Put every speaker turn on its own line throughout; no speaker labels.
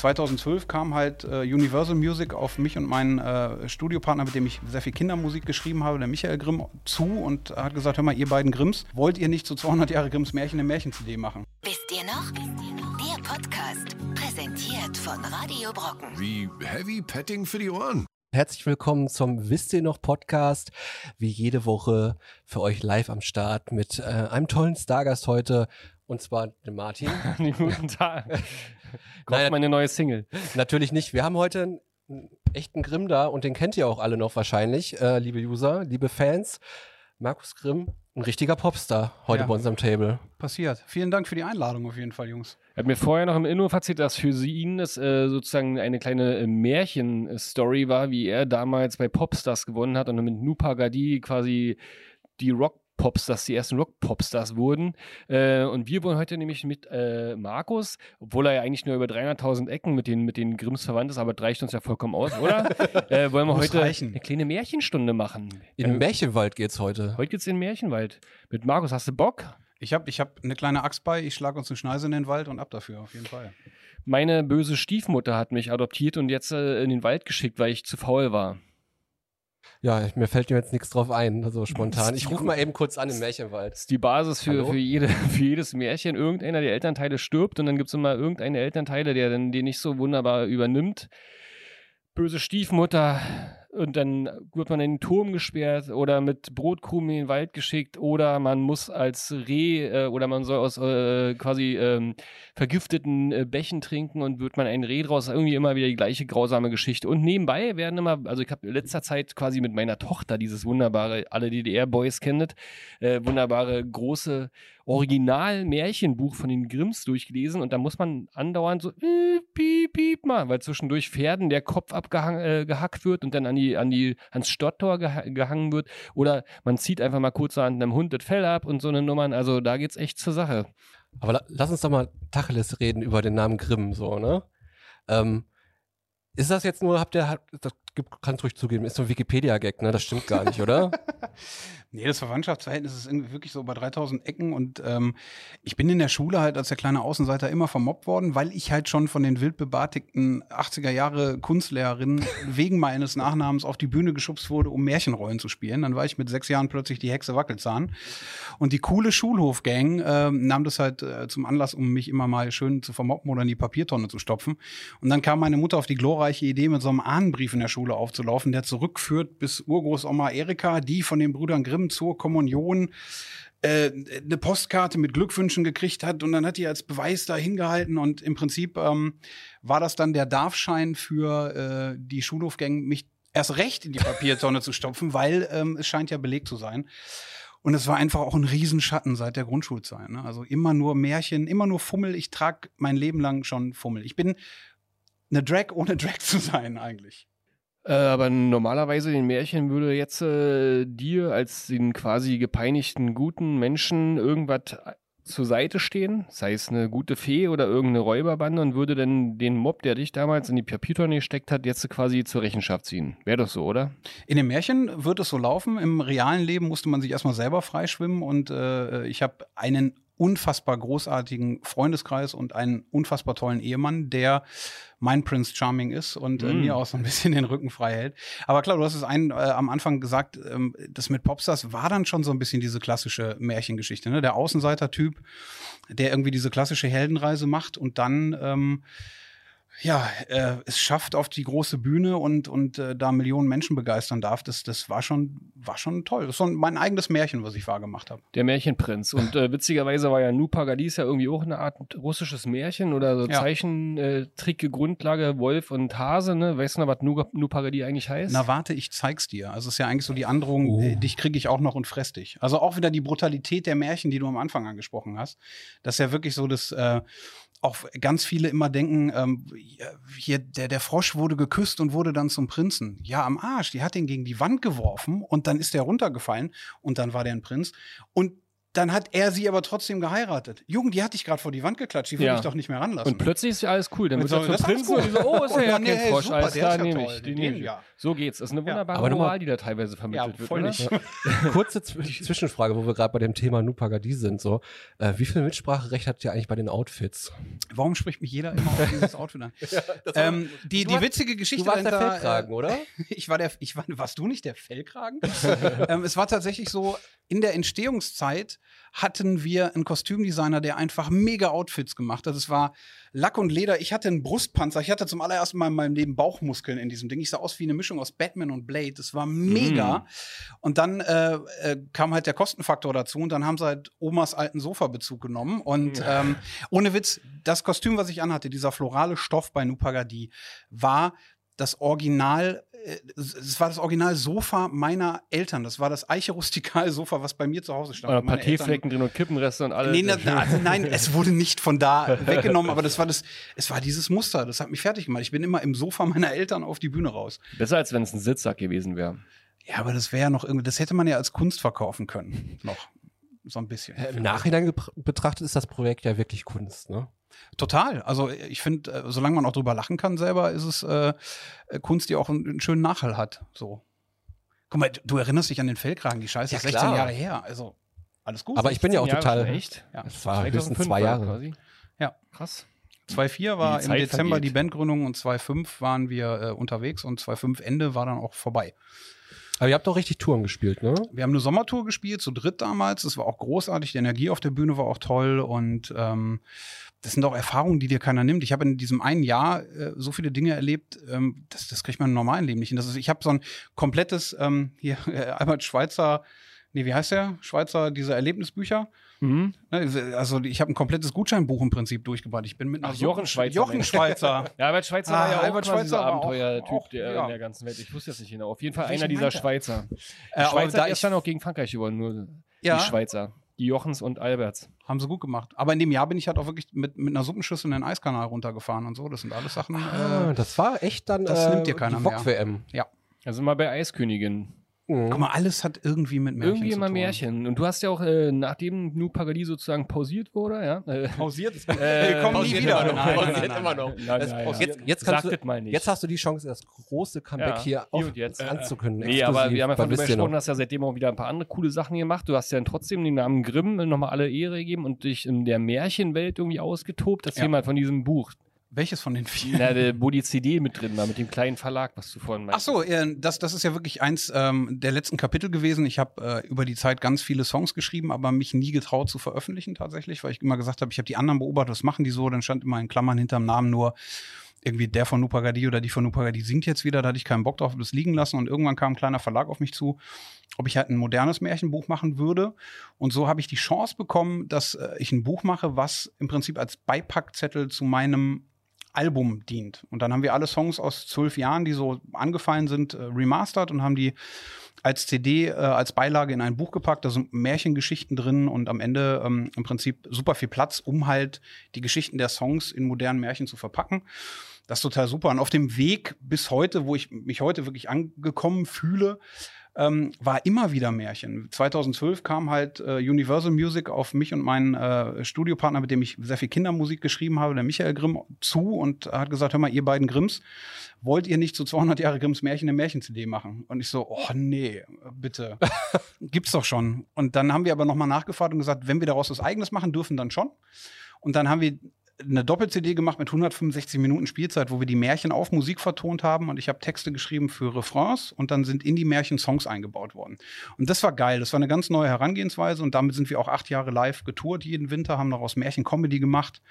2012 kam halt äh, Universal Music auf mich und meinen äh, Studiopartner, mit dem ich sehr viel Kindermusik geschrieben habe, der Michael Grimm, zu und hat gesagt, hör mal, ihr beiden Grimms, wollt ihr nicht zu 200 Jahre Grimms Märchen eine Märchen-CD machen?
Wisst ihr noch? Der Podcast, präsentiert von Radio Brocken.
Wie Heavy Petting für die Ohren.
Herzlich willkommen zum Wisst ihr noch Podcast. Wie jede Woche für euch live am Start mit äh, einem tollen Stargast heute und zwar dem Martin.
Guten Tag.
Nein,
Kauft meine neue Single.
Natürlich nicht. Wir haben heute einen, einen echten Grimm da und den kennt ihr auch alle noch wahrscheinlich, äh, liebe User, liebe Fans. Markus Grimm, ein richtiger Popstar heute
Ja.
bei uns am Table.
Passiert. Vielen Dank für die Einladung auf jeden Fall, Jungs.
Er hat mir vorher noch im Innenhof erzählt, dass für sie ihn das äh, sozusagen eine kleine äh, Märchen-Story war, wie er damals bei Popstars gewonnen hat und dann mit Nupa Gadi quasi die Rock-Popstars, die ersten Rock-Popstars wurden. Äh, und wir wollen heute nämlich mit äh, Markus, obwohl er ja eigentlich nur über 300.000 Ecken mit den, mit den Grimms verwandt ist, aber das reicht uns ja vollkommen aus, oder? äh, wollen wir
Muss
heute
reichen.
eine kleine Märchenstunde machen.
In
Äh,
Märchenwald geht's heute.
Heute geht's in den Märchenwald. Mit Markus, hast du Bock?
Ich habe ich hab eine kleine Axt bei, ich schlage uns eine Schneise in den Wald und ab dafür, auf jeden Fall.
Meine böse Stiefmutter hat mich adoptiert und jetzt äh, in den Wald geschickt, weil ich zu faul war.
Ja, mir fällt mir jetzt nichts drauf ein, so spontan. Ich rufe mal eben kurz an im Märchenwald.
Das ist die Basis für,
Hallo?
für, jede, für jedes Märchen. Irgendeiner der Elternteile stirbt und dann gibt es immer irgendeine Elternteile, der dann den nicht so wunderbar übernimmt. Böse Stiefmutter und dann wird man in den Turm gesperrt oder mit Brotkrumen in den Wald geschickt oder man muss als Reh äh, oder man soll aus äh, quasi ähm, vergifteten äh, Bächen trinken und wird man ein Reh draus. Irgendwie immer wieder die gleiche grausame Geschichte. Und nebenbei werden immer, also ich habe in letzter Zeit quasi mit meiner Tochter dieses wunderbare, alle DDR-Boys kennt, äh, wunderbare große Original-Märchenbuch von den Grimms durchgelesen und da muss man andauernd so äh, piep, piep mal, weil zwischendurch Pferden der Kopf abgehackt äh, wird und dann an die, an die, ans Stadttor geha gehangen wird oder man zieht einfach mal kurz an einem Hund das Fell ab und so eine Nummern, also da geht's echt zur Sache.
Aber la lass uns doch mal Tacheles reden über den Namen Grimm, so, ne? Ähm, ist das jetzt nur, habt ihr, das kannst ruhig zugeben, ist so ein Wikipedia-Gag, ne? Das stimmt gar nicht, oder?
Nee, das Verwandtschaftsverhältnis ist irgendwie wirklich so bei 3000 Ecken und ähm, ich bin in der Schule halt als der kleine Außenseiter immer vermobbt worden, weil ich halt schon von den wildbebartigten 80er Jahre Kunstlehrerinnen wegen meines Nachnamens auf die Bühne geschubst wurde, um Märchenrollen zu spielen. Dann war ich mit sechs Jahren plötzlich die Hexe Wackelzahn und die coole Schulhofgang ähm, nahm das halt äh, zum Anlass, um mich immer mal schön zu vermobben oder in die Papiertonne zu stopfen. Und dann kam meine Mutter auf die glorreiche Idee, mit so einem Ahnenbrief in der Schule aufzulaufen, der zurückführt bis Urgroßoma Erika, die von den Brüdern Grimm zur Kommunion äh, eine Postkarte mit Glückwünschen gekriegt hat und dann hat die als Beweis da hingehalten und im Prinzip ähm, war das dann der Darfschein für äh, die Schulhofgang, mich erst recht in die Papiertonne zu stopfen, weil ähm, es scheint ja belegt zu sein. Und es war einfach auch ein Riesenschatten seit der Grundschulzeit. Ne? Also immer nur Märchen, immer nur Fummel. Ich trage mein Leben lang schon Fummel. Ich bin eine Drag, ohne Drag zu sein eigentlich.
Äh, aber normalerweise in Märchen würde jetzt äh, dir als den quasi gepeinigten guten Menschen irgendwas zur Seite stehen, sei es eine gute Fee oder irgendeine Räuberbande und würde dann den Mob, der dich damals in die Papiertonne gesteckt hat, jetzt quasi zur Rechenschaft ziehen. Wäre doch so, oder?
In den Märchen wird es so laufen. Im realen Leben musste man sich erstmal selber freischwimmen und äh, ich habe einen unfassbar großartigen Freundeskreis und einen unfassbar tollen Ehemann, der mein Prince Charming ist und äh,
Mm.
mir auch so ein bisschen den Rücken frei hält. Aber klar, du hast es einen, äh, am Anfang gesagt, ähm, das mit Popstars war dann schon so ein bisschen diese klassische Märchengeschichte. Ne? Der Außenseiter-Typ, der irgendwie diese klassische Heldenreise macht und dann ähm, ja, äh, es schafft auf die große Bühne und, und äh, da Millionen Menschen begeistern darf, das, das war schon, war schon toll. Das ist so ein, mein eigenes Märchen, was ich wahrgemacht habe.
Der Märchenprinz. Und äh, witzigerweise war ja Nupagadis ja irgendwie auch eine Art russisches Märchen oder so
Ja.
Zeichentricke Grundlage Wolf und Hase, ne? Weißt du noch, was Nu- Nupagadi eigentlich heißt?
Na warte, ich zeig's dir. Also es ist ja eigentlich so die Androhung,
Oh.
äh, dich kriege ich auch noch und fress dich. Also auch wieder die Brutalität der Märchen, die du am Anfang angesprochen hast. Das ist ja wirklich so, dass äh, auch ganz viele immer denken, ähm, hier, der, der Frosch wurde geküsst und wurde dann zum Prinzen. Ja, am Arsch. Die hat ihn gegen die Wand geworfen und dann ist der runtergefallen und dann war der ein Prinz. Und Dann hat er sie aber trotzdem geheiratet. Jugend, die hatte ich gerade vor die Wand geklatscht, die würde
Ja.
ich doch nicht mehr ranlassen.
Und plötzlich ist ja alles cool. Dann
Und
wird
so,
er
das
zum Prinzen und die so, oh, ist ja,
Oh,
ja
nee,
kein Frosch,
super,
alles klar,
ja
nehme ich. Die
den,
nehme ich.
ja.
So geht's. Das ist eine
Ja.
wunderbare
Aber
Moral, die da teilweise vermittelt wird.
voll
oder?
nicht.
Kurze Zw Zwischenfrage, wo wir gerade bei dem Thema Nupagadi sind. So, äh, wie viel Mitspracherecht habt ihr eigentlich bei den Outfits?
Warum spricht mich jeder immer auf dieses Outfit an? ähm, die, die
warst-
witzige Geschichte
Du warst der
dahinter,
Feldkragen,
äh,
oder?
ich war der, ich war, warst du nicht der Fellkragen? ähm, es war tatsächlich so, in der Entstehungszeit hatten wir einen Kostümdesigner, der einfach mega Outfits gemacht hat. Es war Lack und Leder. Ich hatte einen Brustpanzer. Ich hatte zum allerersten Mal in meinem Leben Bauchmuskeln in diesem Ding. Ich sah aus wie eine Mischung aus Batman und Blade. Das war mega. Und dann äh, äh, kam halt der Kostenfaktor dazu und dann haben sie halt Omas alten Sofabezug genommen. Und ähm, ohne Witz, das Kostüm, was ich anhatte, dieser florale Stoff bei Nupagadi, war das Original, äh, es war das Original Sofa meiner Eltern. Das war das Eiche Rustikal Sofa, was bei mir zu Hause stand.
Oder
Meine
Parteflecken drin und Kippenreste und alles.
Nee, na, na, also nein, es wurde nicht von da weggenommen, aber das war das, es war dieses Muster, das hat mich fertig gemacht. Ich bin immer im Sofa meiner Eltern auf die Bühne raus.
Besser als wenn es ein Sitzsack gewesen wäre.
Ja, aber das wäre ja noch irgendwie, das hätte man ja als Kunst verkaufen können. Noch. So ein bisschen.
Äh, Im Nachhinein betrachtet ist das Projekt ja wirklich Kunst, ne?
Total. Also ich finde, äh, solange man auch drüber lachen kann selber, ist es äh, äh, Kunst, die auch einen, einen schönen Nachhall hat. So. Guck mal, du erinnerst dich an den Fellkragen, die Scheiße
Ja,
ist 16
klar.
Jahre her. Also alles gut.
Aber ich bin ja auch
16 Jahre
total.
echt?
ja.
Es war höchstens
2005
zwei
war
Jahre.
Quasi.
Ja.
Krass.
2.4 war im Dezember
vergeht.
die Bandgründung und 2.5 waren wir äh, unterwegs und 2.5 Ende war dann auch vorbei.
Aber ihr habt doch richtig Touren gespielt, ne?
Wir haben eine Sommertour gespielt, zu dritt damals. Das war auch großartig. Die Energie auf der Bühne war auch toll. Und ähm, das sind auch Erfahrungen, die dir keiner nimmt. Ich habe in diesem einen Jahr äh, so viele Dinge erlebt, ähm, das, das kriegt man im normalen Leben nicht hin. Das ist, ich habe so ein komplettes, ähm, hier, äh, Albert Schweitzer, nee, wie heißt der? Schweizer, diese Erlebnisbücher.
Mhm.
Ne, Also ich habe ein komplettes Gutscheinbuch im Prinzip durchgebracht. Ich bin mit einer
Ach, Jochen Schweizer,
Jochen. Schweizer.
Ja, Albert Schweitzer
Ah,
war ja auch
Albert
quasi
Schweitzer
dieser Abenteuertyp der
ja.
in der ganzen Welt. Ich wusste jetzt nicht genau. Auf jeden Fall
Welchen
einer dieser
er?
Schweizer.
Äh, aber
Schweizer
da
ist dann auch gegen Frankreich geworden, nur
Ja.
die Schweizer. Die Jochens und Alberts.
Haben sie gut gemacht. Aber in dem Jahr bin ich halt auch wirklich mit, mit einer Suppenschüssel in den Eiskanal runtergefahren und so. Das sind alles Sachen.
Ah,
Äh,
das war echt dann
das
äh,
nimmt dir keiner
die
mehr.
VOG-WM.
Also mal bei Eiskönigin.
Mhm.
guck mal, alles hat irgendwie mit Märchen
Irgendwie
zu
immer
tun.
Märchen. Und du hast ja auch, äh, nachdem Nu Pagadi sozusagen pausiert wurde, ja. Äh,
Pausiert.
Äh,
Wir kommen nie wieder.
immer noch,
Nein, nein,
pausiert
nein,
immer noch.
Nein,
jetzt,
ja.
jetzt, kannst du,
mal nicht.
jetzt hast du die Chance, das große Comeback
Ja,
hier
und jetzt.
anzukündigen.
Nee, aber wir haben ja von drüber gesprochen, hast ja seitdem auch wieder ein paar andere coole Sachen gemacht. Du hast ja dann trotzdem den Namen Grimm nochmal alle Ehre gegeben und dich in der Märchenwelt irgendwie ausgetobt. Erzähl
Ja.
mal von diesem Buch.
Welches von den vier?
Na, der, wo die CD mit drin war, mit dem kleinen Verlag, was du vorhin
Ach
meintest.
so, äh, das, das ist ja wirklich eins ähm, der letzten Kapitel gewesen. Ich habe äh, über die Zeit ganz viele Songs geschrieben, aber mich nie getraut zu veröffentlichen tatsächlich, weil ich immer gesagt habe, ich habe die anderen beobachtet, was machen die so? Dann stand immer in Klammern hinterm Namen nur irgendwie der von Nupagadi oder die von Nupagadi singt jetzt wieder. Da hatte ich keinen Bock drauf, hab das liegen lassen. Und irgendwann kam ein kleiner Verlag auf mich zu, ob ich halt ein modernes Märchenbuch machen würde. Und so habe ich die Chance bekommen, dass äh, ich ein Buch mache, was im Prinzip als Beipackzettel zu meinem Album dient. Und dann haben wir alle Songs aus zwölf Jahren, die so angefallen sind, äh, remastert und haben die als CD, äh, als Beilage in ein Buch gepackt. Da sind Märchengeschichten drin und am Ende ähm, im Prinzip super viel Platz, um halt die Geschichten der Songs in modernen Märchen zu verpacken. Das ist total super. Und auf dem Weg bis heute, wo ich mich heute wirklich angekommen fühle, ähm, war immer wieder Märchen. 2012 kam halt äh, Universal Music auf mich und meinen äh, Studiopartner, mit dem ich sehr viel Kindermusik geschrieben habe, der Michael Grimm, zu und hat gesagt, hör mal, ihr beiden Grimms, wollt ihr nicht zu 200 Jahre Grimms Märchen eine Märchen-CD machen? Und ich so, oh nee, bitte. Gibt's doch schon. Und dann haben wir aber nochmal nachgefragt und gesagt, wenn wir daraus was Eigenes machen dürfen, dann schon. Und dann haben wir eine Doppel-CD gemacht mit 165 Minuten Spielzeit, wo wir die Märchen auf Musik vertont haben und ich habe Texte geschrieben für Refrains und dann sind in die Märchen Songs eingebaut worden. Und das war geil, das war eine ganz neue Herangehensweise und damit sind wir auch acht Jahre live getourt jeden Winter, haben daraus Märchen-Comedy gemacht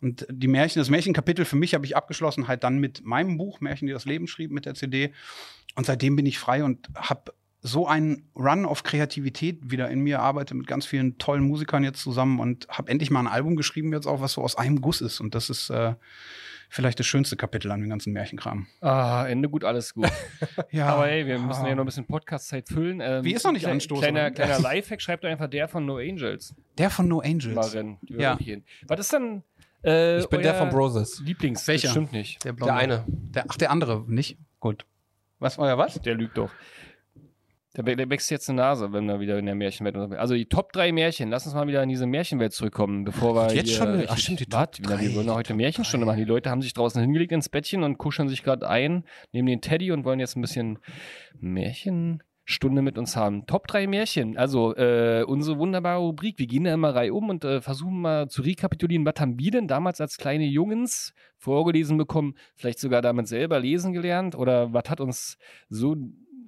und die Märchen, das Märchenkapitel für mich habe ich abgeschlossen halt dann mit meinem Buch Märchen, die das Leben schrieb, mit der CD und seitdem bin ich frei und habe so einen Run auf Kreativität wieder in mir, arbeite mit ganz vielen tollen Musikern jetzt zusammen und habe endlich mal ein Album geschrieben jetzt auch, was so aus einem Guss ist. Und das ist äh, vielleicht das schönste Kapitel an dem ganzen Märchenkram.
Ah, Ende gut, alles gut.
Ja,
Aber hey, wir müssen ja noch ein bisschen Podcast-Zeit füllen. Ähm,
Wie ist noch nicht
klein-
anstoßen,
Kleiner,
oder?
kleiner Lifehack, schreibt einfach der von No Angels
Der von No Angels.
Die
Ja.
Was ist dann äh,
Ich bin der
euer
von Broses.
Lieblings?
Welcher?
Stimmt nicht.
Der,
Der eine.
Der, ach, der andere, nicht? Gut. Was war ja was?
Der lügt doch. Da wä- da wächst jetzt eine Nase, wenn wir wieder in der Märchenwelt unterwegs sind. Also die Top 3 Märchen. Lass uns mal wieder in diese Märchenwelt zurückkommen, bevor wir
Jetzt schon? Ach,
richtig-
stimmt, die? Top
Wir
3,
wollen doch heute Märchenstunde
3.
machen. Die Leute haben sich draußen hingelegt ins Bettchen und kuscheln sich gerade ein, nehmen den Teddy und wollen jetzt ein bisschen Märchenstunde mit uns haben. Top 3 Märchen. Also äh, unsere wunderbare Rubrik. Wir gehen da immer Reihe um und äh, versuchen mal zu rekapitulieren, was haben wir denn damals als kleine Jungens vorgelesen bekommen, vielleicht sogar damit selber lesen gelernt oder was hat uns so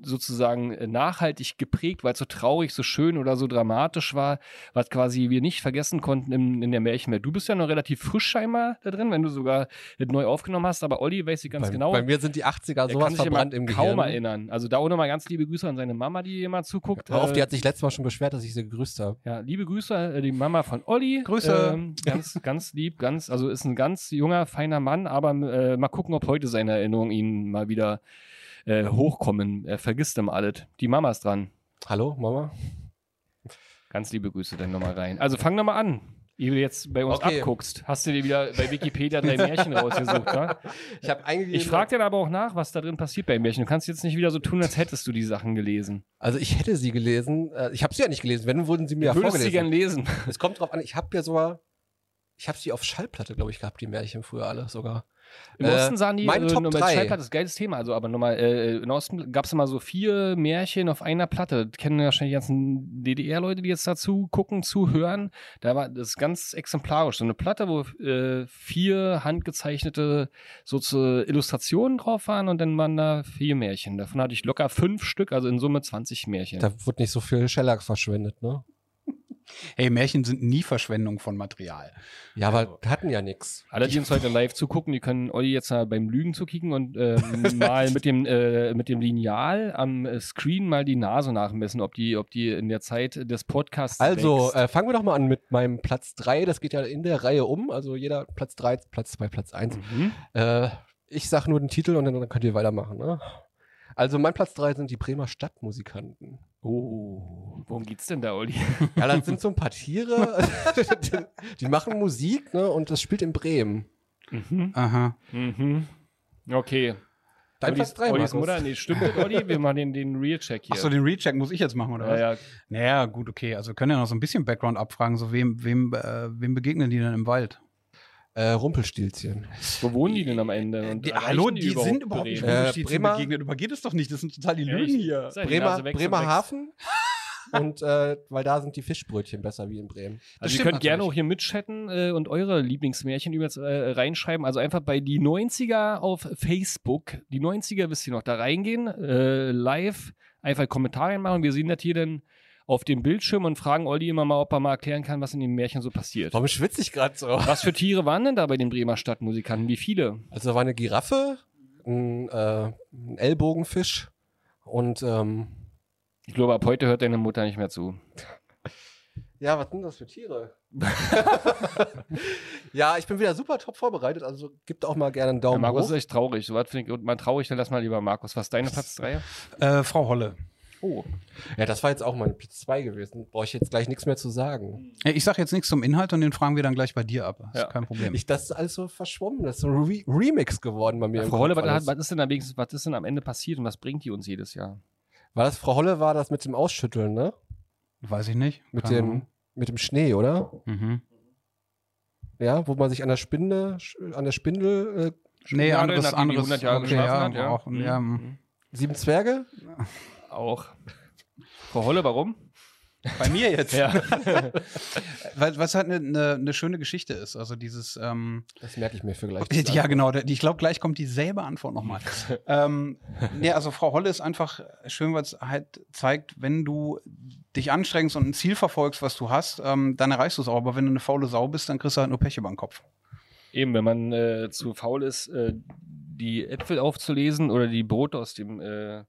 sozusagen äh, nachhaltig geprägt, weil es so traurig, so schön oder so dramatisch war, was quasi wir nicht vergessen konnten in, in der Märchenwelt. Du bist ja noch relativ frisch scheinbar da drin, wenn du sogar das neu aufgenommen hast, aber Olli weiß ich ganz
bei,
genau.
Bei mir sind die 80er
der
sowas
kann sich
verbrannt im
kaum
Gehirn.
erinnern. Also da auch nochmal ganz liebe Grüße an seine Mama, die immer zuguckt.
Hör auf,
Äh,
die hat sich letztes Mal schon beschwert, dass ich sie gegrüßt habe.
ja, liebe Grüße, äh, die Mama von Olli.
Grüße.
Ähm, ganz, ganz lieb, ganz, also ist ein ganz junger, feiner Mann, aber äh, mal gucken, ob heute seine Erinnerungen ihn mal wieder äh, hochkommen. Er vergisst immer alles. Die Mama ist dran.
Hallo, Mama?
Ganz liebe Grüße dann nochmal rein. Also fang nochmal an. Ehe du jetzt bei uns
Okay.
abguckst, hast du dir wieder bei Wikipedia drei Märchen rausgesucht, ne?
Ich habe.
Ich frage dann aber auch nach, was da drin passiert bei Märchen. Du kannst jetzt nicht wieder so tun, als hättest du die Sachen gelesen.
Also ich hätte sie gelesen. Äh, Ich habe sie ja nicht gelesen. Wenn, wurden sie mir ja
Würdest du sie
vorgelesen.
gern lesen?
Es kommt drauf an, ich habe ja sogar, ich habe sie auf Schallplatte, glaube ich, gehabt, die Märchen früher alle sogar.
Im
Äh,
Osten sahen die,
mein
also
Top
nochmal
drei.
Schallplatte ist ein geiles Thema, also aber nochmal, äh, im Osten gab es immer so vier Märchen auf einer Platte. Das kennen wahrscheinlich die ganzen DDR-Leute, die jetzt dazu gucken, zuhören. Da war das ganz exemplarisch. So eine Platte, wo äh, vier handgezeichnete so zu Illustrationen drauf waren und dann waren da vier Märchen. Davon hatte ich locker fünf Stück, also in Summe 20 Märchen.
Da wird nicht so viel Shellac verschwendet, ne?
Hey, Märchen sind nie Verschwendung von Material.
Ja, aber hatten ja nix.
Alle, die uns heute live zugucken, die können Olli jetzt mal beim Lügen zukicken und ähm, mal mit dem, äh, mit dem Lineal am äh, Screen mal die Nase nachmessen, ob die, ob die in der Zeit des Podcasts
Also, äh, fangen wir doch mal an mit meinem Platz 3. Das geht ja in der Reihe um. Also jeder Platz 3, Platz 2, Platz 1.
Mhm.
Äh, ich sag nur den Titel und dann, dann könnt ihr weitermachen. Ne? Also mein Platz 3 sind die Bremer Stadtmusikanten.
Oh, worum geht's denn da, Olli?
Ja, das sind so ein paar Tiere, die, die machen Musik ne? und das spielt in Bremen.
Mhm.
Aha.
Mhm. Okay.
Dein Platz 3,
Ollis. Mutter, nee, stimmt das, Olli? Wir machen den, den Real-Check hier.
Achso, den Recheck muss ich jetzt machen, oder was?
ja, ja.
Naja, gut, okay. Also können ja noch so ein bisschen Background abfragen. So, wem, wem, äh, wem begegnen die denn im Wald?
Äh, Rumpelstilzchen.
Wo wohnen die denn am Ende? Und
Die, hallo, die sind überhaupt nicht
Bremen?
Äh,
Rumpelstilzchen
Bremer-
begegnet. Übergeht es doch nicht. Das sind total die? Lügen hier.
Die
Bremer. Bremerhaven. und äh, weil da sind die Fischbrötchen besser wie in Bremen.
Also ihr könnt gerne auch hier mitchatten äh, und eure Lieblingsmärchen übrigens äh, reinschreiben. Also einfach bei die 90er auf Facebook. Die 90er wisst ihr noch, da reingehen, äh, live, einfach Kommentare machen. Wir sehen das hier dann auf dem Bildschirm und fragen Olli immer mal, ob er mal erklären kann, was in den Märchen so passiert.
Warum schwitze ich gerade so?
Was für Tiere waren denn da bei den Bremer Stadtmusikanten? Wie viele?
Also da war eine Giraffe, ein, äh, ein Ellbogenfisch und ähm,
Ich glaube, ab heute hört deine Mutter nicht mehr zu.
ja, was sind das für Tiere? ja, ich bin wieder super top vorbereitet, also gibt auch mal gerne einen
Ja,
Daumen
Markus
hoch.
ist echt traurig. So was finde ich mal traurig, dann lass mal lieber Markus. Was ist deine Platz 3?
Äh, Frau Holle.
Oh.
Ja, das war jetzt auch mein Platz 2 gewesen. Brauche ich jetzt gleich nichts mehr zu sagen.
Äh, Ich sag jetzt nichts zum Inhalt und den fragen wir dann gleich bei dir ab. Das
Ja.
ist kein Problem.
Ich, das ist alles so verschwommen. Das ist so ein Re Remix geworden bei mir.
Ja, Frau Holle, was, was ist denn am wenigsten, was ist denn am Ende passiert und was bringt die uns jedes Jahr?
War das Frau Holle war das mit dem Ausschütteln, ne?
Weiß ich nicht.
Mit dem, mit dem Schnee, oder?
Mhm.
Ja, wo man sich an der Spinde, an der Spindel, äh,
Nee, anderes, anderes.
100 Jahre
okay, ja,
hat, ja.
Auch,
Mhm.
ja,
sieben Zwerge?
Auch. Frau Holle, warum?
Bei mir jetzt.
Ja.
Was halt eine ne, ne schöne Geschichte ist. Also dieses, ähm,
Das merke ich mir für gleich.
ja genau, ich glaube, gleich kommt dieselbe Antwort nochmal. ähm, nee, also Frau Holle ist einfach schön, weil es halt zeigt, wenn du dich anstrengst und ein Ziel verfolgst, was du hast, ähm, dann erreichst du es auch. Aber wenn du eine faule Sau bist, dann kriegst du halt nur Pech über den Kopf.
Eben, wenn man äh, zu faul ist, äh, die Äpfel aufzulesen oder die Brote aus dem äh,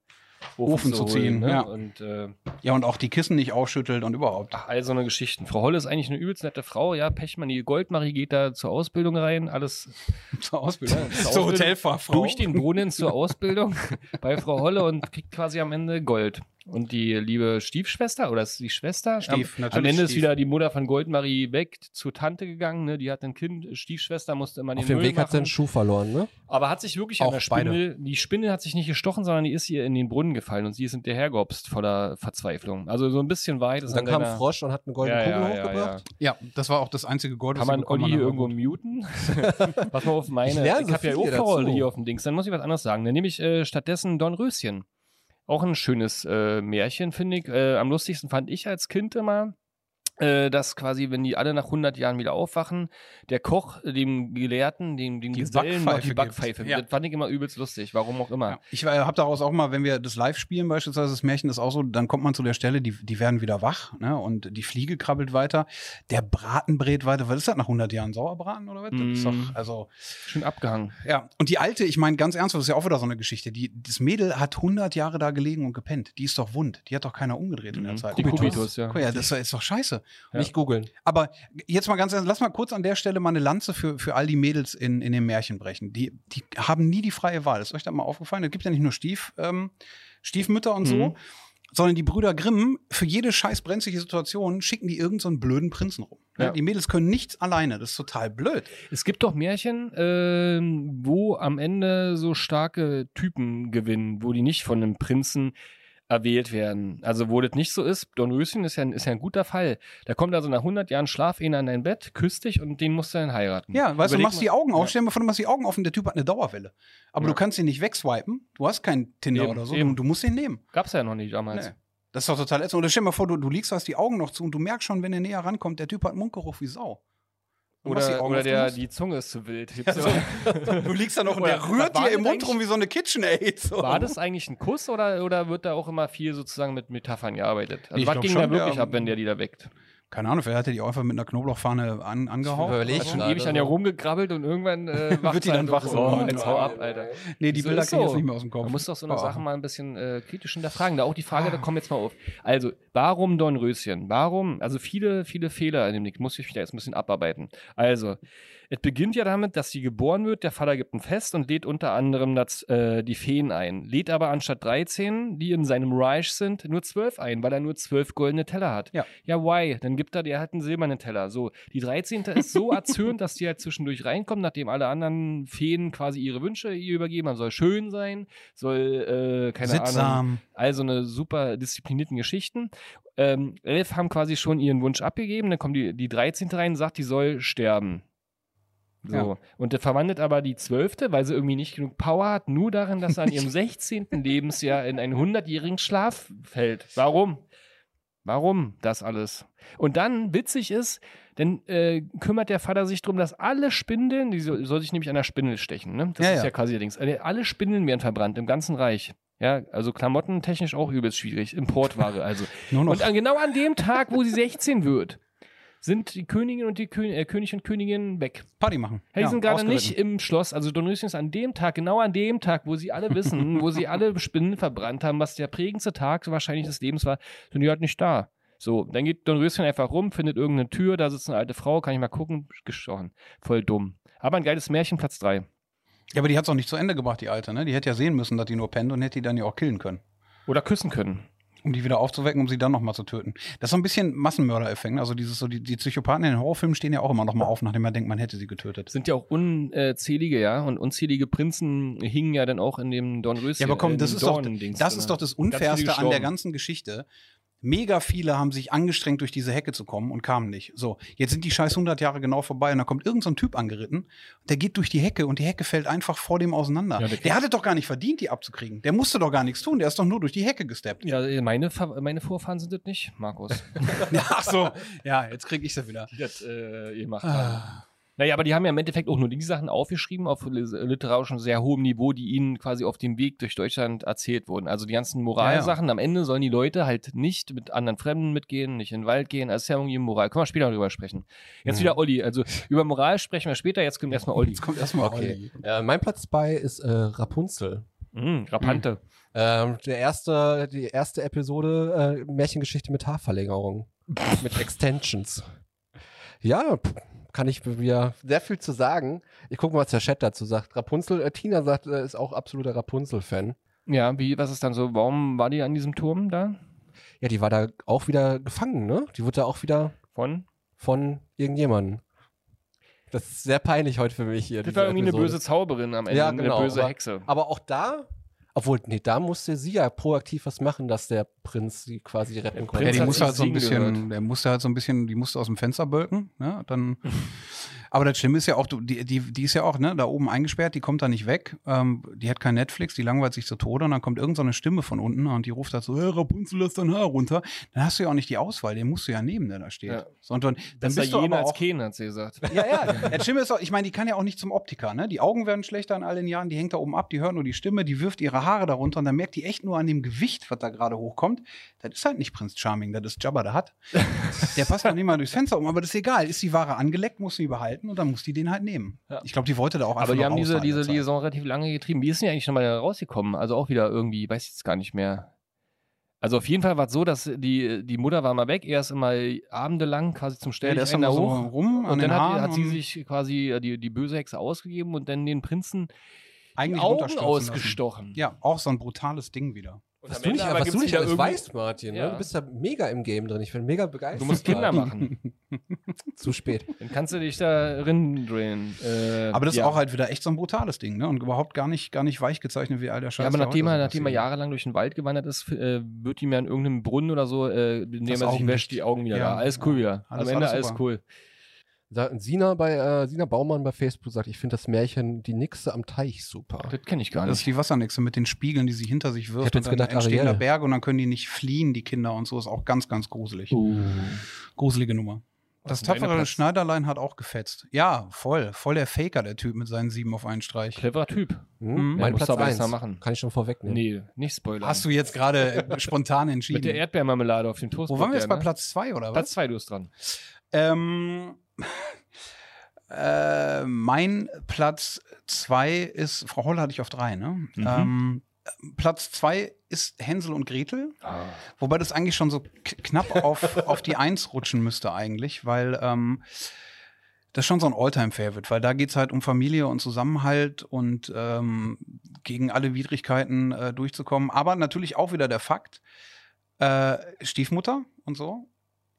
Ofen,
Ofen zu ziehen,
ne?
ja.
Und äh,
Ja, und auch die Kissen nicht ausschüttelt und überhaupt.
ach, all so eine Geschichten. Frau Holle ist eigentlich eine übelst nette Frau. Ja, Pechmann, die Goldmarie geht da zur Ausbildung rein. Alles
Zur Ausbildung.
Zur
Zur
Ausbildung.
Hotelfachfrau.
durch den Brunnen zur Ausbildung bei Frau Holle und kriegt quasi am Ende Gold. Und die liebe Stiefschwester, oder ist die Schwester?
Stief,
am,
natürlich
am Ende ist
Stief.
wieder die Mutter von Goldmarie weg zur Tante gegangen. Ne? Die hat ein Kind, Stiefschwester musste immer den
Auf dem Weg hat sie
machen.
einen Schuh verloren, ne?
Aber hat sich wirklich
Auch
an der Spinne, die Spinne hat sich nicht gestochen, sondern die ist ihr in den Brunnen gefallen und sie ist hinterhergehopst voller Verzweiflung. Also so ein bisschen weit ist
Und dann
an
kam
deiner-
Frosch und hat eine goldene
ja,
Kugel
ja, ja,
hochgebracht.
Ja, das war auch das einzige Gold,
Kann
was
man Olli irgendwo
gut.
muten? Pass mal auf meine.
Ich
Ich,
lerne so
habe ja auch Olli auf dem Dings. Dann muss ich was anderes sagen. Dann nehme ich äh, stattdessen Dornröschen. Auch ein schönes äh, Märchen, finde ich. Äh, am lustigsten fand ich als Kind immer, dass quasi, wenn die alle nach 100 Jahren wieder aufwachen, der Koch äh, dem Gelehrten, dem, dem
Die
Gesellen
Backpfeife
die. Backpfeife.
Ja.
Das fand ich immer übelst lustig. Warum auch immer.
Ja. Ich habe daraus auch mal, wenn wir das live spielen, beispielsweise das Märchen ist auch so, dann kommt man zu der Stelle, die, die werden wieder wach ne? und die Fliege krabbelt weiter, der Braten brät weiter. Was ist das nach 100 Jahren? Sauerbraten oder was? Das ist doch,
Mm.
also,
Schön abgehangen.
ja. Und die alte, ich meine ganz ernsthaft, das ist ja auch wieder so eine Geschichte. Die, das Mädel hat 100 Jahre da gelegen und gepennt. Die ist doch wund. Die hat doch keiner umgedreht in der
Mhm.
Zeit.
Die Kubitus, ja.
Guck, ja. Das ist doch scheiße.
Ja.
Nicht googeln.
Aber jetzt mal ganz ernst, lass mal kurz an der Stelle mal eine Lanze für, für all die Mädels in, in dem Märchen brechen. Die, die haben nie die freie Wahl. Ist euch da mal aufgefallen? Es gibt ja nicht nur Stief, ähm, Stiefmütter und so,
Mhm.
sondern die Brüder Grimm, für jede scheiß brenzliche Situation schicken die irgendeinen so einen blöden Prinzen rum. Ne?
Ja.
Die Mädels können nichts alleine. Das ist total blöd.
Es gibt doch Märchen, ähm, wo am Ende so starke Typen gewinnen, wo die nicht von einem Prinzen erwählt werden. Also wo das nicht so ist, Dornröschen ist ja, ein- ist ja ein guter Fall. Da kommt also nach 100 Jahren Schlaf einer an dein Bett, küsst dich und den musst du dann heiraten.
Ja, weißt du,
Überleg
du machst
mal-
die Augen auf,
Ja.
stell dir mal vor, du machst die Augen auf und der Typ hat eine Dauerwelle. Aber
Ja.
du kannst ihn nicht wegswipen. Du hast kein Tinder
Eben,
oder so.
eben.
Du, du musst ihn nehmen.
Gab's ja noch nicht damals.
Nee. Das ist doch total ätzend. Oder stell dir mal vor, du, du liegst, hast die Augen noch zu und du merkst schon, wenn er näher rankommt, der Typ hat einen Mundgeruch wie Sau.
Oder, oder der, die Zunge ist zu wild.
Ja, so. Du liegst da noch und der rührt dir im Mund rum wie so eine KitchenAid. So.
War das eigentlich ein Kuss oder, oder wird da auch immer viel sozusagen mit Metaphern gearbeitet? Also was ging
schon,
da wirklich
der-
ab, wenn der die da weckt?
Keine Ahnung, vielleicht hat er die einfach mit einer Knoblauchfahne an, angehaucht.
überleg
Hat schon
gerade
ewig an
so.
der rumgegrabbelt und irgendwann äh,
Wird die dann
halt
wach
so.
so.
Oh, jetzt hau ab, Alter.
Nee, die
So
Bilder kriege ich
so.
jetzt nicht mehr aus dem Kopf.
Man muss doch so eine
Oh.
Sache mal ein bisschen äh, kritisch hinterfragen. Da auch die Frage, da kommt jetzt mal auf. Also, warum Dornröschen? Warum? Also viele, viele Fehler in dem Nick. Muss ich wieder jetzt ein bisschen abarbeiten. Also, es beginnt ja damit, dass sie geboren wird. Der Vater gibt ein Fest und lädt unter anderem das, äh, die Feen ein. Lädt aber anstatt 13, die in seinem Reich sind, nur 12 ein, weil er nur 12 goldene Teller hat.
Ja.
Ja, why? Dann gibt er, der hat einen silbernen Teller. So, die 13. ist so erzürnt, dass die halt zwischendurch reinkommt, nachdem alle anderen Feen quasi ihre Wünsche ihr übergeben haben. Soll schön sein, soll, äh, keine Ahnung,
Sittsam.
also eine super disziplinierten Geschichten. Ähm, elf haben quasi schon ihren Wunsch abgegeben, dann kommt die, die 13. rein und sagt, die soll sterben. So.
Ja.
Und der verwandelt aber die zwölfte, weil sie irgendwie nicht genug Power hat, nur darin, dass er an ihrem 16. Lebensjahr in einen 100-jährigen Schlaf fällt. Warum? Warum das alles? Und dann, witzig ist, dann äh, kümmert der Vater sich darum, dass alle Spindeln, die soll, soll sich nämlich an der Spindel stechen, ne? Das
Ja,
ist
ja.
ja quasi der Dings. Alle Spindeln werden verbrannt im ganzen Reich. Ja, also klamottentechnisch auch übelst schwierig. Importware also. Und an, genau an dem Tag, wo sie 16 wird, sind die Königin und die Kön äh, König und Königin weg.
Party machen.
Ja, die
Ja,
sind gerade nicht im Schloss. Also Dornröschen ist an dem Tag, genau an dem Tag, wo sie alle wissen, wo sie alle Spinnen verbrannt haben, was der prägendste Tag wahrscheinlich des Lebens war, sind die halt nicht da. So, dann geht Dornröschen einfach rum, findet irgendeine Tür, da sitzt eine alte Frau, kann ich mal gucken, gestochen. Voll dumm. Aber ein geiles Märchen, Platz 3.
Ja, aber die hat es auch nicht zu Ende gebracht, die Alte. Ne? Die hätte ja sehen müssen, dass die nur pennt und hätte die dann ja auch killen können.
Oder küssen können.
Um die wieder aufzuwecken, um sie dann nochmal zu töten. Das ist so ein bisschen Massenmörder-Effekt. ne? Also dieses so, die, die Psychopathen in den Horrorfilmen stehen ja auch immer nochmal auf, nachdem man denkt, man hätte sie getötet.
Sind ja auch unzählige, ja, und unzählige Prinzen hingen ja dann auch in dem Dornröschen.
Ja, aber komm,
in
das ist doch,
Dornendings
das ist doch das Unfairste an der ganzen Geschichte. Mega viele haben sich angestrengt, durch diese Hecke zu kommen und kamen nicht. So, jetzt sind die scheiß 100 Jahre genau vorbei und da kommt irgendein so ein Typ angeritten, der geht durch die Hecke und die Hecke fällt einfach vor dem auseinander.
Ja, der-
der hatte doch gar nicht verdient, die abzukriegen. Der musste doch gar nichts tun, der ist doch nur durch die Hecke gesteppt.
Ja, meine, Ver- meine Vorfahren sind das nicht, Markus.
Ach so, ja, jetzt krieg ich sie wieder.
die das äh, gemacht
Ah.
Naja, aber die haben ja im Endeffekt auch nur die Sachen aufgeschrieben auf li- literarischem sehr hohem Niveau, die ihnen quasi auf dem Weg durch Deutschland erzählt wurden. Also die ganzen Moralsachen. Am Ende sollen die Leute halt nicht mit anderen Fremden mitgehen, nicht in den Wald gehen. Das ist ja irgendwie Moral. Können wir später drüber sprechen. Jetzt
Mhm.
wieder Olli. Also über Moral sprechen wir später. Jetzt kommt erstmal Olli.
Jetzt kommt erstmal
Okay. Äh, mein Platz 2 ist äh, Rapunzel.
Mhm, Rapante.
Ähm, der erste, die erste Episode äh, Märchengeschichte mit Haarverlängerung. mit Extensions. Ja, p- kann ich mir sehr viel zu sagen. Ich gucke mal, was der Chat dazu sagt. Rapunzel, äh, Tina sagt, äh, ist auch absoluter Rapunzel-Fan.
Ja, wie, was ist dann so, warum war die an diesem Turm da?
Ja, die war da auch wieder gefangen, ne? Die wurde da auch wieder
Von?
von irgendjemandem. Das ist sehr peinlich heute für mich hier.
Das war irgendwie eine
Episode.
böse Zauberin am Ende,
Ja, genau,
eine böse
aber-
Hexe.
Aber auch da, obwohl, nee, da musste sie ja proaktiv was machen, dass der Prinz sie quasi retten
Ja,
konnte.
Prinz
die musste halt so ein bisschen,
gehört.
der musste halt so ein bisschen, die musste aus dem Fenster bölken, ne? Dann. Aber das Schlimme ist ja auch, die, die, die ist ja auch, ne, da oben eingesperrt, die kommt da nicht weg. Ähm, die hat kein Netflix, die langweilt sich zu Tode und dann kommt irgendeine so eine Stimme von unten und die ruft halt so, hey, Rapunzel, lass dein Haar runter. Dann hast du ja auch nicht die Auswahl, den musst du ja nehmen, der da steht.
Ja.
So, und dann,
Besser
bist du aber
als
auch,
Ken, hat sie gesagt.
ja, ja. Das Schlimme ist auch, ich meine, die kann ja auch nicht zum Optiker, ne? Die Augen werden schlechter in all den Jahren, die hängt da oben ab, die hört nur die Stimme, die wirft ihre Haare darunter und dann merkt die echt nur an dem Gewicht, was da gerade hochkommt. Das ist halt nicht Prinz Charming, das ist Jabba der hat. Der passt noch nicht mal durchs Fenster um, aber das ist egal. Ist die Ware angeleckt, muss sie behalten und dann muss die den halt nehmen.
Ja.
Ich glaube, die wollte da auch einfach
Aber die haben diese, diese
der.
Liaison relativ lange getrieben. Wie ist denn die eigentlich nochmal rausgekommen? Also auch wieder irgendwie, weiß ich jetzt gar nicht mehr. Also auf jeden Fall war es so, dass die, die Mutter war mal weg, er ist immer abendelang quasi zum
Ja,
Stellen
der ist dann mal so rum
und dann hat, die, hat sie sich quasi äh, die, die böse Hexe ausgegeben und dann den Prinzen die
eigentlich
Augen
runterstürzen lassen.
ausgestochen.
Ja, auch so ein brutales Ding wieder.
Und
Was
am
du nicht,
aber
was du nicht alles weißt, Martin.
Ja.
Ne? Du bist da mega im Game drin. Ich bin mega begeistert.
Du musst Kinder machen.
Zu spät.
Dann kannst du dich da drin drehen. Äh,
Aber das
ja.
ist auch halt wieder echt so ein brutales Ding, ne? Und überhaupt gar nicht, gar nicht weich gezeichnet, wie all der Scheiß.
Ja, aber nachdem er, nachdem er jahrelang durch den Wald gewandert ist, äh, wird ihm ja in irgendeinem Brunnen oder so, äh, indem er sich wäscht, die Augen wieder
Ja,
da. Alles cool
ja.
wieder.
Alles-
Am Ende
alles
alles,
super.
cool.
Da, Sina bei äh, Sina Baumann bei Facebook sagt, ich finde das Märchen Die Nixe am Teich super.
Das kenne ich gar
Das ist
nicht.
die Wassernixe mit den Spiegeln, die sie hinter sich wirft.
hätte jetzt
und dann
gedacht,
entstehen da
Ariel.
Berge und dann können die nicht fliehen, die Kinder und so. Ist auch ganz, ganz gruselig. Gruselige Nummer. Das tapfere? Schneiderlein hat auch gefetzt. Ja, voll. Voll der Faker, der Typ mit seinen sieben auf einen Streich.
Cleverer Typ.
Hm?
Mhm.
Mein Platz
du aber
1.
jetzt mal machen.
Kann ich schon vorwegnehmen.
Nee, nicht spoilern.
Hast du jetzt gerade spontan
Mit
entschieden?
der Erdbeermarmelade auf dem Toast.
Wo waren wir jetzt bei
ne?
Platz zwei oder was?
Platz 2, du bist dran.
Ähm, äh, mein Platz zwei ist, Frau Holl hatte ich auf drei, ne?
Mhm.
Ähm, Platz zwei ist Hänsel und Gretel,
Ah.
wobei das eigentlich schon so knapp auf, auf die Eins rutschen müsste eigentlich, weil ähm, das ist schon so ein Alltime-Favorite, weil da geht's halt um Familie und Zusammenhalt und ähm, gegen alle Widrigkeiten äh, durchzukommen. Aber natürlich auch wieder der Fakt, äh, Stiefmutter und so.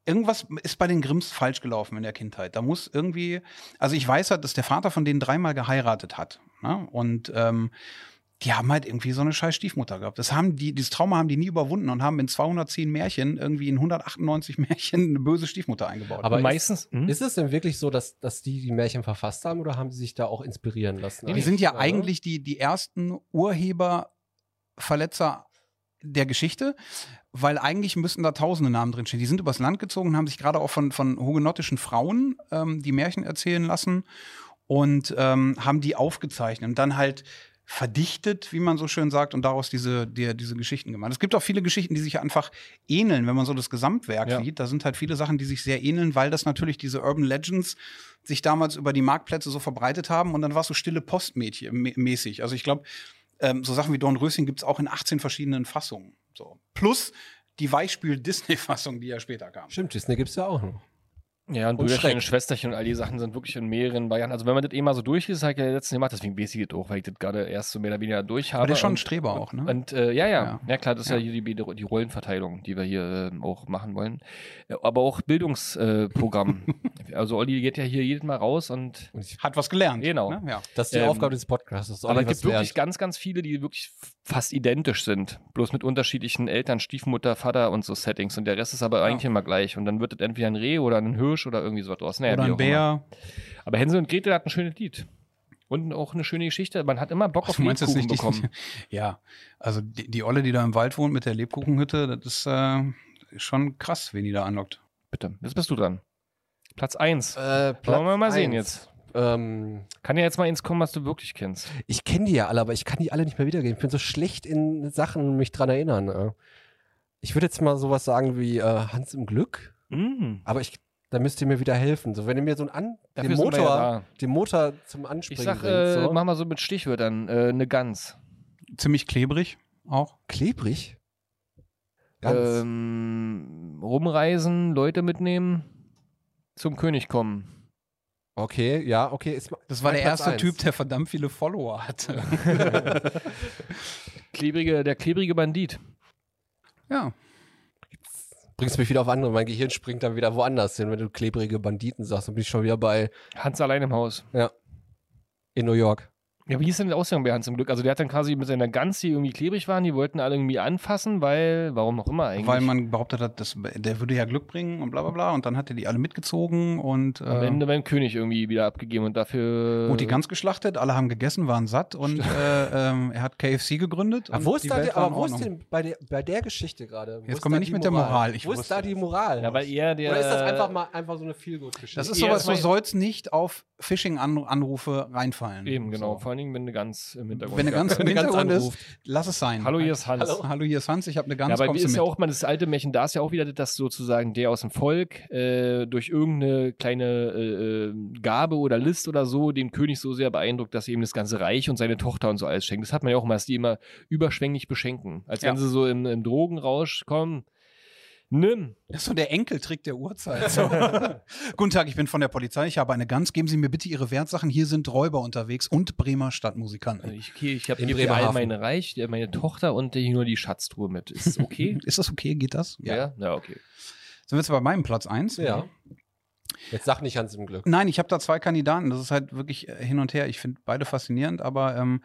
Irgendwas ist bei den Grimms falsch gelaufen in der Kindheit. Da muss irgendwie, also ich weiß halt, dass der Vater von denen dreimal geheiratet hat. Ne? Und ähm, die haben halt irgendwie so eine scheiß Stiefmutter gehabt. Das haben die, dieses Trauma haben die nie überwunden und haben in 210 Märchen irgendwie in 198 Märchen eine böse Stiefmutter eingebaut.
Aber
meistens. Hm?
Ist es denn wirklich so, dass, dass die die Märchen verfasst haben oder haben sie sich da auch inspirieren lassen?
die sind ja
ne?
eigentlich die, die ersten Urheber, Verletzer der Geschichte, weil eigentlich müssten da tausende Namen drinstehen. Die sind übers Land gezogen und haben sich gerade auch von, von hugenottischen Frauen ähm, die Märchen erzählen lassen und ähm, haben die aufgezeichnet und dann halt verdichtet, wie man so schön sagt, und daraus diese, die, diese Geschichten gemacht. Es gibt auch viele Geschichten, die sich einfach ähneln, wenn man so das Gesamtwerk
Ja.
sieht. Da sind halt viele Sachen, die sich sehr ähneln, weil das natürlich diese Urban Legends sich damals über die Marktplätze so verbreitet haben und dann war es so stille Postmädchen mä- mäßig. Also ich glaube, ähm, so Sachen wie Dornröschen gibt es auch in 18 verschiedenen Fassungen. So. Plus die Weichspül-Disney-Fassung, die ja später kam.
Stimmt, Disney gibt es ja auch noch.
Ja, und
Und
Brüderchen und Schwesterchen und all die Sachen sind wirklich in mehreren Varianten. Also wenn man das eh mal so durchliest, habe ich ja letztens gemacht, deswegen weiß ich das auch, weil ich das gerade erst so mehr oder weniger durch habe.
Aber der ist schon ein
und,
Streber auch, ne?
Und äh, ja, ja,
Ja.
ja, klar, das ist ja,
Ja.
hier die, die Rollenverteilung, die wir hier ähm, auch machen wollen. Äh, Aber auch Bildungsprogramm. also Olli geht ja hier jedes Mal raus und
Hat was gelernt.
Genau.
Ne? Ja.
das ist die
Ähm,
Aufgabe des Podcasts.
aber es gibt wirklich ganz, ganz viele, die wirklich fast identisch sind. Bloß mit unterschiedlichen Eltern, Stiefmutter, Vater und so Settings. Und der Rest ist aber
Ja.
eigentlich immer gleich. Und dann wird es entweder ein Reh oder ein Hirsch oder irgendwie sowas draus. Naja,
Oder ein. Bär.
Aber Hänsel und Gretel hat ein schönes Lied. Und auch eine schöne Geschichte. Man hat immer Bock auf
Du meinst jetzt
Lebkuchen
nicht die,
bekommen.
Ja, also die, die Olle, die da im Wald wohnt mit der Lebkuchenhütte, das ist äh, schon krass, wen die da anlockt.
Bitte, jetzt bist du dran. Platz 1.
Äh,
Wollen wir mal sehen
eins.
jetzt.
Ähm,
Kann ja jetzt mal ins kommen, was du wirklich kennst.
ich kenne die ja alle, aber ich kann die alle nicht mehr wiedergeben. Ich bin so schlecht in Sachen, mich dran erinnern. äh. Ich würde jetzt mal sowas sagen wie äh, Hans im Glück,
Mm.
aber ich, da müsst ihr mir wieder helfen. So, wenn ihr mir so einen An den
ja
Motor,
da.
den Motor zum Anspringen
Ich sag,
bringt,
äh,
so.
mach mal so mit Stichwörtern. Äh, eine Gans.
Ziemlich klebrig auch.
klebrig. Ganz.
Ähm, rumreisen, Leute mitnehmen, zum König kommen.
Okay, ja, okay. Ist,
Das war der
Platz
erste
eins.
Typ, der verdammt viele Follower hatte.
klebrige, der klebrige Bandit.
Ja.
Bringst mich wieder auf andere. Mein Gehirn springt dann wieder woanders hin, wenn du klebrige Banditen sagst. Dann bin ich schon wieder bei
Hans allein im Haus.
in New York.
Ja, wie hieß denn der Ausgang bei Hans im Glück? Also der hat dann quasi mit seiner Gans, die irgendwie klebrig waren, die wollten alle irgendwie anfassen, weil, warum auch immer eigentlich.
Weil man behauptet hat, das, der würde ja Glück bringen und bla bla bla. Und dann hat er die alle mitgezogen und
am
äh,
Ende beim König irgendwie wieder abgegeben und dafür.
wurde die Gans geschlachtet, alle haben gegessen, waren satt und äh, ähm, er hat KFC gegründet.
Aber wo ist, da
in
aber wo ist denn bei der, bei der Geschichte gerade?
Jetzt
ist
kommen wir nicht mit der Moral. Ich
wo ist
wusste
da die. Moral?
Ja, weil er der.
Oder ist das einfach mal einfach so eine Feelgood-Geschichte?
Das ist sowas, so soll's nicht auf Phishing-Anrufe reinfallen.
Eben, genau.
So.
Allen Dingen, wenn eine Gans im Hintergrund
Wenn eine Gans im Hintergrund ist,
anruft.
lass es sein.
Hallo, hier ist Hans.
Hallo.
Hallo, hier ist Hans, ich habe eine Gans,
Ja,
du
ist
mit?
ja auch mal das alte Märchen, da ist ja auch wieder, dass sozusagen der aus dem Volk äh, durch irgendeine kleine äh, äh, Gabe oder List oder so den König so sehr beeindruckt, dass er ihm das ganze Reich und seine Tochter und so alles schenkt. Das hat man ja auch mal, dass die immer überschwänglich beschenken. Als
Ja.
wenn sie so im, im Drogenrausch kommen. Nimm.
Das ist so der Enkeltrick der Uhrzeit. So. Guten Tag, ich bin von der Polizei. Ich habe eine Gans. Geben Sie mir bitte Ihre Wertsachen. Hier sind Räuber unterwegs und Bremer Stadtmusikanten.
Ich, okay, ich habe hier all
Bremerhaven.
meine Reich, äh, meine Tochter und hier nur die Schatztruhe mit. Ist das okay?
Ist das okay? Geht das?
ja. ja, okay.
Sind wir jetzt bei meinem Platz 1?
Ja. Jetzt sag nicht Hans im Glück.
Nein, ich habe da zwei Kandidaten. Das ist halt wirklich äh, hin und her. Ich finde beide faszinierend, aber ähm,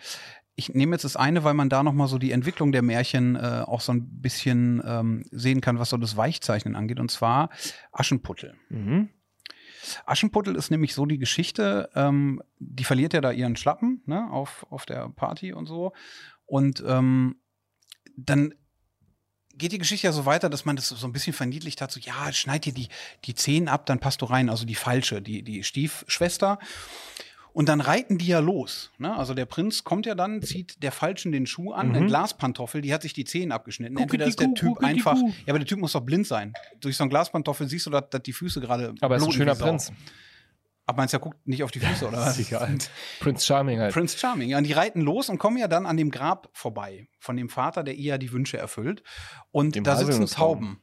ich nehme jetzt das eine, weil man da noch mal so die Entwicklung der Märchen äh, auch so ein bisschen ähm, sehen kann, was so das Weichzeichnen angeht. Und zwar Aschenputtel.
Mhm.
Aschenputtel ist nämlich so die Geschichte, ähm, die verliert ja da ihren Schlappen ne, auf, auf der Party und so. Und ähm, dann geht die Geschichte ja so weiter, dass man das so ein bisschen verniedlicht hat, so ja, schneid dir die, die Zehen ab, dann passt du rein, also die falsche, die, die Stiefschwester. Und dann reiten die ja los. Ne? Also der Prinz kommt ja dann, zieht der Falschen den Schuh an,
Mhm.
eine Glaspantoffel, die hat sich die Zehen abgeschnitten. Entweder ist der Typ einfach, ja, aber der Typ muss doch blind sein. Durch so eine Glaspantoffel siehst du, dass, dass die Füße gerade
Aber er ist ein schöner. Prinz.
Aber meinst du, er guckt nicht auf die Füße, oder was?
Sicher. Prinz Charming halt.
Prince Charming. Ja, und die reiten los und kommen ja dann an dem Grab vorbei von dem Vater, der ihr ja die Wünsche erfüllt. Und
Dem
da sitzen. Tauben.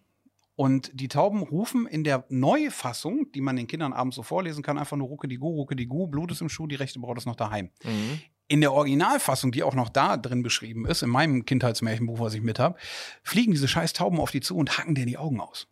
Und die Tauben rufen in der Neufassung, die man den Kindern abends so vorlesen kann, einfach nur Rucke die Gu, Rucke die Gu, Blut ist im Schuh, die rechte Braut ist noch daheim.
Mhm.
In der Originalfassung, die auch noch da drin beschrieben ist, in meinem Kindheitsmärchenbuch, was ich mit habe, fliegen diese scheiß Tauben auf die zu und hacken dir die Augen aus.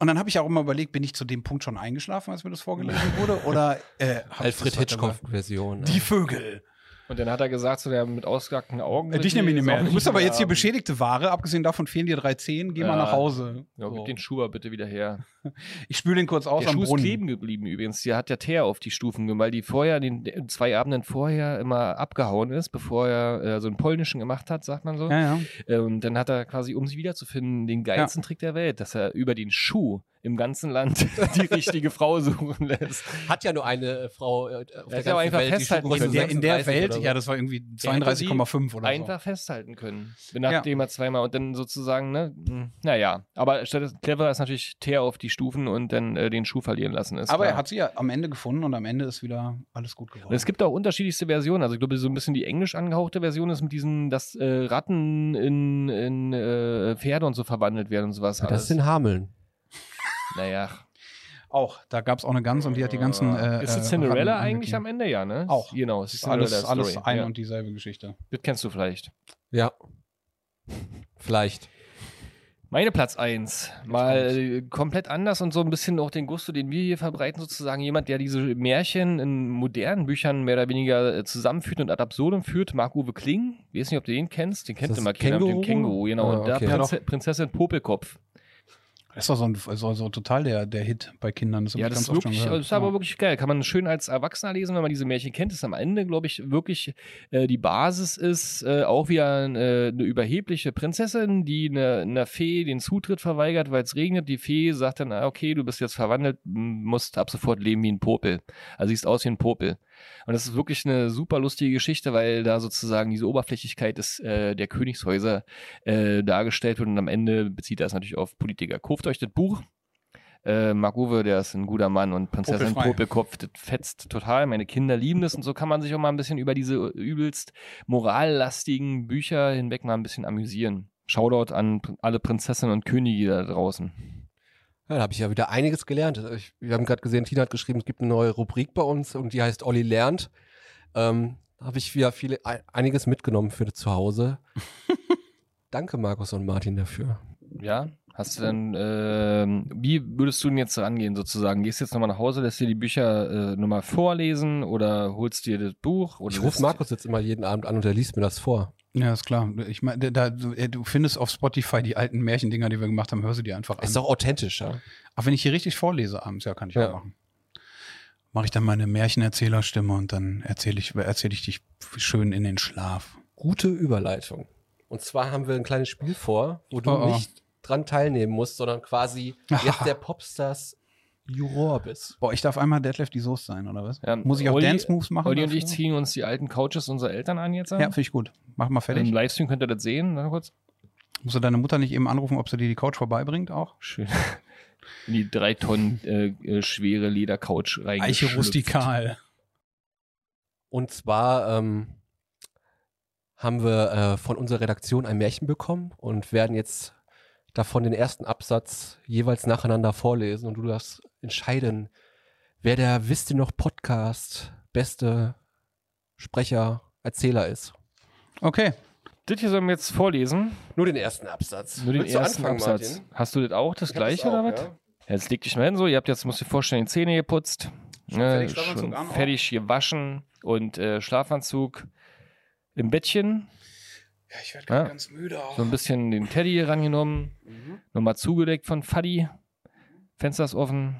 Und dann habe ich auch immer überlegt, bin ich zu dem Punkt schon eingeschlafen, als mir das vorgelesen wurde? Oder äh,
Alfred? Hitchcock-Version.
Die Vögel.
Und dann hat er gesagt, so der mit ausgehackten Augen.
Äh, dich nehme ich nicht mehr.
ist
Du bist aber jetzt hier beschädigte Ware. Abgesehen davon fehlen dir drei Zehen. Geh mal
Ja.
nach Hause.
Ja,
So.
gib den Schuh bitte wieder her.
Ich spüle den kurz aus
der
am
Schuh ist
Brunnen.
kleben geblieben übrigens. Der hat ja Teer auf die Stufen gemacht, weil die vorher, den, den zwei Abenden vorher immer abgehauen ist, bevor er äh, so einen polnischen gemacht hat, sagt man so.
Ja, ja.
Äh, Und dann hat er quasi, um sie wiederzufinden, den geilsten Trick der Welt, dass er über den Schuh im ganzen Land die richtige Frau suchen lässt.
Hat ja nur eine äh, Frau äh, auf der ganzen
aber einfach
Welt, die
festhalten
Schuhgröße
In der, in der
36
Welt,
so.
ja, das war irgendwie
Der hätte
32,5 oder
einfach festhalten können. Nachdem er zweimal und dann sozusagen, ne, mh, naja. Aber statt clever ist natürlich Teer auf die Stufen und dann äh, den Schuh verlieren lassen. Ist
so. Aber
klar.
er hat sie ja am Ende gefunden und am Ende ist wieder alles gut geworden.
Und es gibt auch unterschiedlichste Versionen. Also ich glaube, so ein bisschen die englisch angehauchte Version ist mit diesen, dass äh, Ratten in, in äh, Pferde und so verwandelt werden und sowas.
Ja, das sind Hameln.
Naja.
auch, da gab es auch eine Gans und die hat die ganzen. Äh,
ist es
äh,
Cinderella
Ratten
eigentlich am. Ende? Ja, ne?
Auch.
Genau, es ist
alles,
Cinderella
alles
Story.
ein
ja.
und dieselbe Geschichte.
Das kennst du vielleicht.
Ja. Vielleicht.
Meine Platz 1. Mal komplett anders und so ein bisschen auch den Gusto, den wir hier verbreiten, sozusagen. Jemand, der diese Märchen in modernen Büchern mehr oder weniger äh, zusammenführt und ad absurdum führt. Marc-Uwe Kling. Ich weiß nicht, ob du den kennst. Den kennt immer keiner mit dem
Känguru?
Känguru. Genau.
Ah,
und da
okay.
Prinze Prinzessin Popelkopf.
Das ist doch so, ein, so, so total der, der Hit bei Kindern. hab
Ja, das ist wirklich, das ist aber wirklich geil. Kann man schön als Erwachsener lesen, wenn man diese Märchen kennt. Das am Ende, glaube ich, wirklich äh, die Basis ist äh, auch wieder äh, eine überhebliche Prinzessin, die eine, einer Fee den Zutritt verweigert, weil es regnet. Die Fee sagt dann, ah, okay, du bist jetzt verwandelt, musst ab sofort leben wie ein Popel. Also siehst aus wie ein Popel. Und das ist wirklich eine super lustige Geschichte, weil da sozusagen diese Oberflächlichkeit des, äh, der Königshäuser äh, dargestellt wird und am Ende bezieht er es natürlich auf Politiker. Kauft euch das Buch. Äh, Marc Uwe, der ist ein guter Mann und Prinzessin. Popelkopf, das fetzt total. Meine Kinder lieben das und so kann man sich auch mal ein bisschen über diese übelst morallastigen Bücher hinweg mal ein bisschen amüsieren. Shoutout an alle Prinzessinnen und Könige da draußen.
Ja, da habe ich ja wieder einiges gelernt. Ich, wir haben gerade gesehen, Tina hat geschrieben, es gibt eine neue Rubrik bei uns und die heißt Olli lernt. Ähm, habe ich wieder viele, ei- einiges mitgenommen für zu Hause. Danke, Markus und Martin, dafür.
Ja. Hast du denn, ähm, wie würdest du denn jetzt rangehen sozusagen? Gehst du jetzt nochmal nach Hause, lässt dir die Bücher äh, nochmal vorlesen oder holst dir das Buch?
Ich rufe Markus jetzt immer jeden Abend an und er liest mir das vor.
Ja, ist klar. Ich meine, da, du, findest auf Spotify die alten Märchendinger, die wir gemacht haben, hör sie dir einfach an.
Ist doch authentischer.
Ach, wenn ich hier richtig vorlese abends, ja, kann ich
Ja.
auch machen. Mache ich dann meine Märchenerzählerstimme und dann erzähle ich, erzähle ich dich schön in den Schlaf.
Gute Überleitung. Und zwar haben wir ein kleines Spiel vor, wo du
Oh, oh.
nicht dran teilnehmen musst, sondern quasi jetzt der Popstars Juror bist.
Boah, ich darf einmal Deadlift die Soße sein, oder was?
Ja,
Muss ich auch
Olli-
Dance Moves machen?
Olli und ich ziehen uns die alten Couches unserer Eltern an jetzt.
Ja, finde ich gut. Mach mal fertig.
Im Livestream könnt ihr das sehen. Warte kurz.
Musst du deine Mutter nicht eben anrufen, ob sie dir die Couch vorbeibringt auch?
Schön. In die drei Tonnen äh, äh, schwere Ledercouch
Eiche
reingeschlüpft.
rustikal.
Und zwar ähm, haben wir äh, von unserer Redaktion ein Märchen bekommen und werden jetzt davon den ersten Absatz jeweils nacheinander vorlesen und du darfst entscheiden, wer der Wisst ihr noch Podcast beste Sprecher, Erzähler ist.
Okay.
Das hier sollen wir jetzt vorlesen.
Nur den ersten Absatz.
Nur den
Willst
ersten Absatz.
Martin?
Hast du das auch, das
Ich
gleiche
das
oder
auch,
was?
ja.
Jetzt leg dich mal hin so. Ihr habt jetzt, musst dir vorstellen, die Zähne geputzt.
Schon
ne,
fertig,
schon fertig gewaschen und äh, Schlafanzug im Bettchen.
Ja, ich werde
Ja.
ganz müde auch.
So ein bisschen den Teddy rangenommen.
Mhm.
Nochmal zugedeckt von Faddy. Fenster ist offen.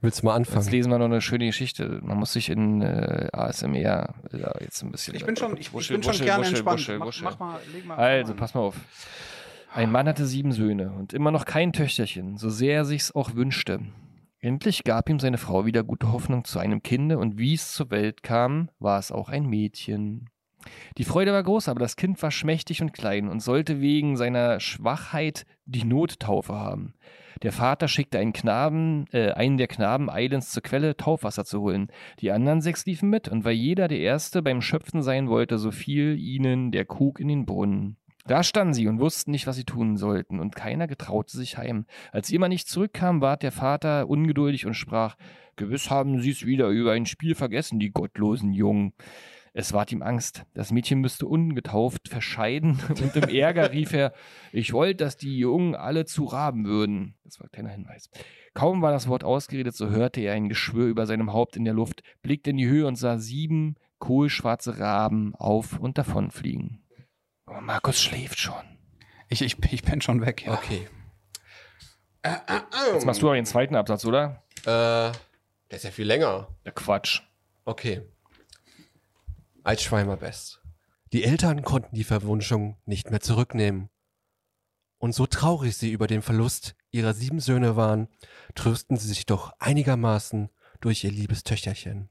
Willst du mal
Jetzt
anfangen?
lesen wir noch eine schöne Geschichte. Man muss sich in äh, ASMR da jetzt ein bisschen.
Ich bin schon, ich, ich
Wuschel,
bin schon
wuschel,
gerne
wuschel,
entspannt.
wuschel,
mach,
wuschel.
mach mal, leg mal.
Also,
an.
pass mal auf. Ein Mann hatte sieben Söhne und immer noch kein Töchterchen, so sehr er sich's auch wünschte. Endlich gab ihm seine Frau wieder gute Hoffnung zu einem Kinde und wie es zur Welt kam, war es auch ein Mädchen. Die Freude war groß, aber das Kind war schmächtig und klein und sollte wegen seiner Schwachheit die Nottaufe haben. Der Vater schickte einen Knaben, äh, einen der Knaben eilends zur Quelle Taufwasser zu holen. Die anderen sechs liefen mit, und weil jeder der Erste beim Schöpfen sein wollte, so fiel ihnen der Krug in den Brunnen. Da standen sie und wussten nicht, was sie tun sollten, und keiner getraute sich heim. Als jemand nicht zurückkam, ward der Vater ungeduldig und sprach, Gewiss haben sie's wieder über ein Spiel vergessen, die gottlosen Jungen. Es ward ihm Angst. Das Mädchen müsste ungetauft verscheiden, und im Ärger rief er, ich wollte, dass die Jungen alle zu Raben würden. Das war ein kleiner Hinweis. Kaum war das Wort ausgeredet, so hörte er ein Geschwür über seinem Haupt in der Luft, blickte in die Höhe und sah sieben kohlschwarze Raben auf und davonfliegen. Oh, Markus schläft schon.
Ich, ich, ich bin schon weg. Ja.
Okay.
Jetzt machst du aber den zweiten Absatz, oder?
Äh, der ist ja viel länger.
Der Quatsch.
Okay. Als Schweimer Best. Die Eltern konnten die Verwunschung nicht mehr zurücknehmen. Und so traurig sie über den Verlust ihrer sieben Söhne waren, trösten sie sich doch einigermaßen durch ihr liebes Töchterchen,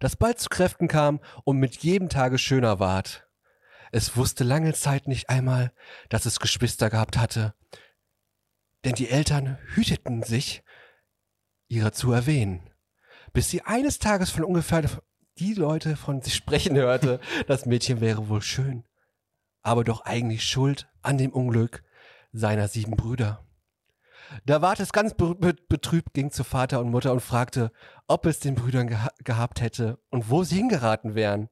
das bald zu Kräften kam und mit jedem Tage schöner ward. Es wusste lange Zeit nicht einmal, dass es Geschwister gehabt hatte, denn die Eltern hüteten sich, ihrer zu erwähnen bis sie eines Tages von ungefähr die Leute von sich sprechen hörte, das Mädchen wäre wohl schön, aber doch eigentlich schuld an dem Unglück seiner sieben Brüder. Da ward es ganz be be betrübt, ging zu Vater und Mutter und fragte, ob es den Brüdern geha gehabt hätte und wo sie hingeraten wären.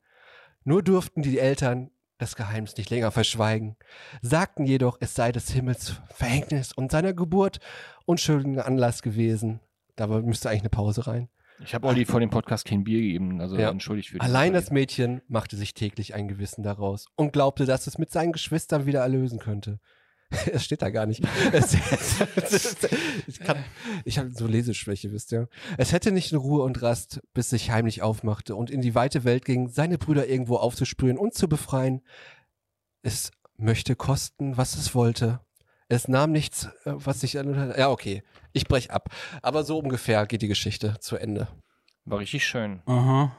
Nur durften die Eltern das Geheimnis nicht länger verschweigen, sagten jedoch, es sei des Himmels Verhängnis und seiner Geburt unschuldiger Anlass gewesen. Da müsste eigentlich eine Pause rein.
Ich habe Olli vor dem Podcast kein Bier gegeben, also
Ja.
entschuldigt für die
Allein
Olli.
das Mädchen machte sich täglich ein Gewissen daraus und glaubte, dass es mit seinen Geschwistern wieder erlösen könnte. Es steht da gar nicht. Es, ich ich habe so Leseschwäche, wisst ihr. Es hätte nicht in Ruhe und Rast, bis sich heimlich aufmachte und in die weite Welt ging, seine Brüder irgendwo aufzuspüren und zu befreien. Es möchte kosten, was es wollte. Es nahm nichts, äh, was sich... Ja, okay. Ich brech ab. Aber so ungefähr geht die Geschichte zu Ende.
War richtig schön.
Aha.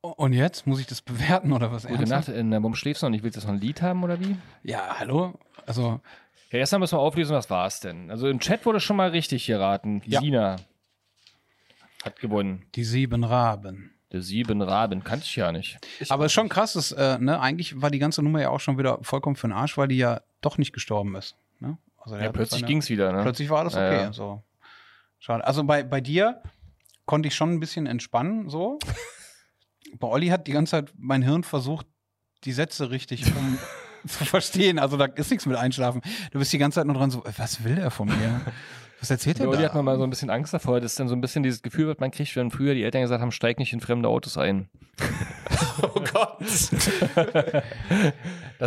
Und jetzt? Muss ich das bewerten oder was?
Gute
ernsthaft?
Nacht. In, warum schläfst du noch nicht? Willst du jetzt noch ein Lied haben oder wie?
Ja, hallo? Also,
Ja, erstmal müssen wir auflösen, was war es denn? Also im Chat wurde schon mal richtig geraten.
Ja.
Sina hat gewonnen.
die sieben Raben.
Der sieben Raben kannte ich ja nicht.
Aber ist schon krass, dass, äh, ne, eigentlich war die ganze Nummer ja auch schon wieder vollkommen für den Arsch, weil die ja doch nicht gestorben ist. Ne? Also
Ja, plötzlich
seine-
ging's wieder, ne?
Plötzlich war das
Ja,
okay.
ja.
So. Schade. Also bei, bei dir konnte ich schon ein bisschen entspannen, so. Bei Olli hat die ganze Zeit mein Hirn versucht, die Sätze richtig um zu verstehen. Also da ist nichts mit Einschlafen. Du bist die ganze Zeit nur dran so, was will er von mir? Was erzählt er
Olli
da?
hat man mal so ein bisschen Angst davor, dass dann so ein bisschen dieses Gefühl, was man kriegt, wenn früher die Eltern gesagt haben, steig nicht in fremde Autos ein.
Oh Gott.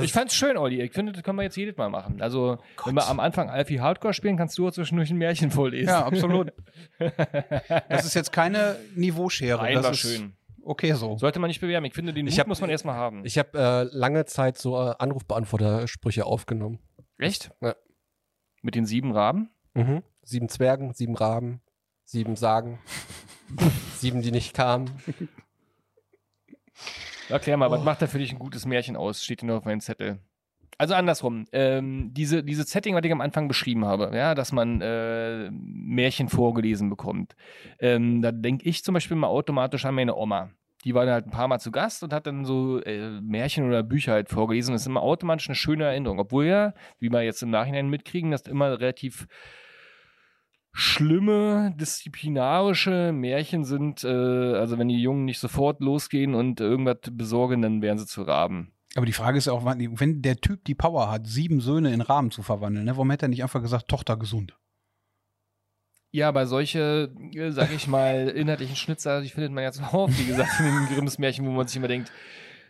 Ich fand's schön, Olli. Ich finde, das können wir jetzt jedes Mal machen. Also, wenn wir am Anfang Alfie Hardcore spielen, kannst du auch zwischendurch ein Märchen vorlesen.
ja, absolut. Das ist jetzt keine Niveauschere.
Nein,
das
war
ist
schön.
okay so.
Sollte man nicht bewerben. Ich finde, den Mut
Ich hab-
muss man erstmal haben.
Ich habe äh, lange Zeit so äh, Anrufbeantwortersprüche aufgenommen.
Echt?
Ja.
Mit den sieben Raben?
Mhm. Sieben Zwergen, sieben Raben, sieben Sagen, sieben, die nicht kamen.
Erklär mal, was macht da für dich ein gutes Märchen aus? Steht hier nur auf meinem Zettel. Also andersrum, ähm, diese, diese Setting, was ich am Anfang beschrieben habe, ja, dass man äh, Märchen vorgelesen bekommt, ähm, da denke ich zum Beispiel mal automatisch an meine Oma. Die war dann halt ein paar Mal zu Gast und hat dann so äh, Märchen oder Bücher halt vorgelesen. Das ist immer automatisch eine schöne Erinnerung. Obwohl ja, wie wir jetzt im Nachhinein mitkriegen, das immer relativ schlimme, disziplinarische Märchen sind, äh, also wenn die Jungen nicht sofort losgehen und irgendwas besorgen, dann werden sie zu Raben.
Aber die Frage ist ja auch, wenn der Typ die Power hat, sieben Söhne in Rahmen zu verwandeln, ne, warum hätte er nicht einfach gesagt, Tochter gesund?
Ja, aber solche, äh, sag ich mal, inhaltlichen Schnitzer, die findet man ja zuhauf, wie gesagt, in den Grimms Märchen, wo man sich immer denkt,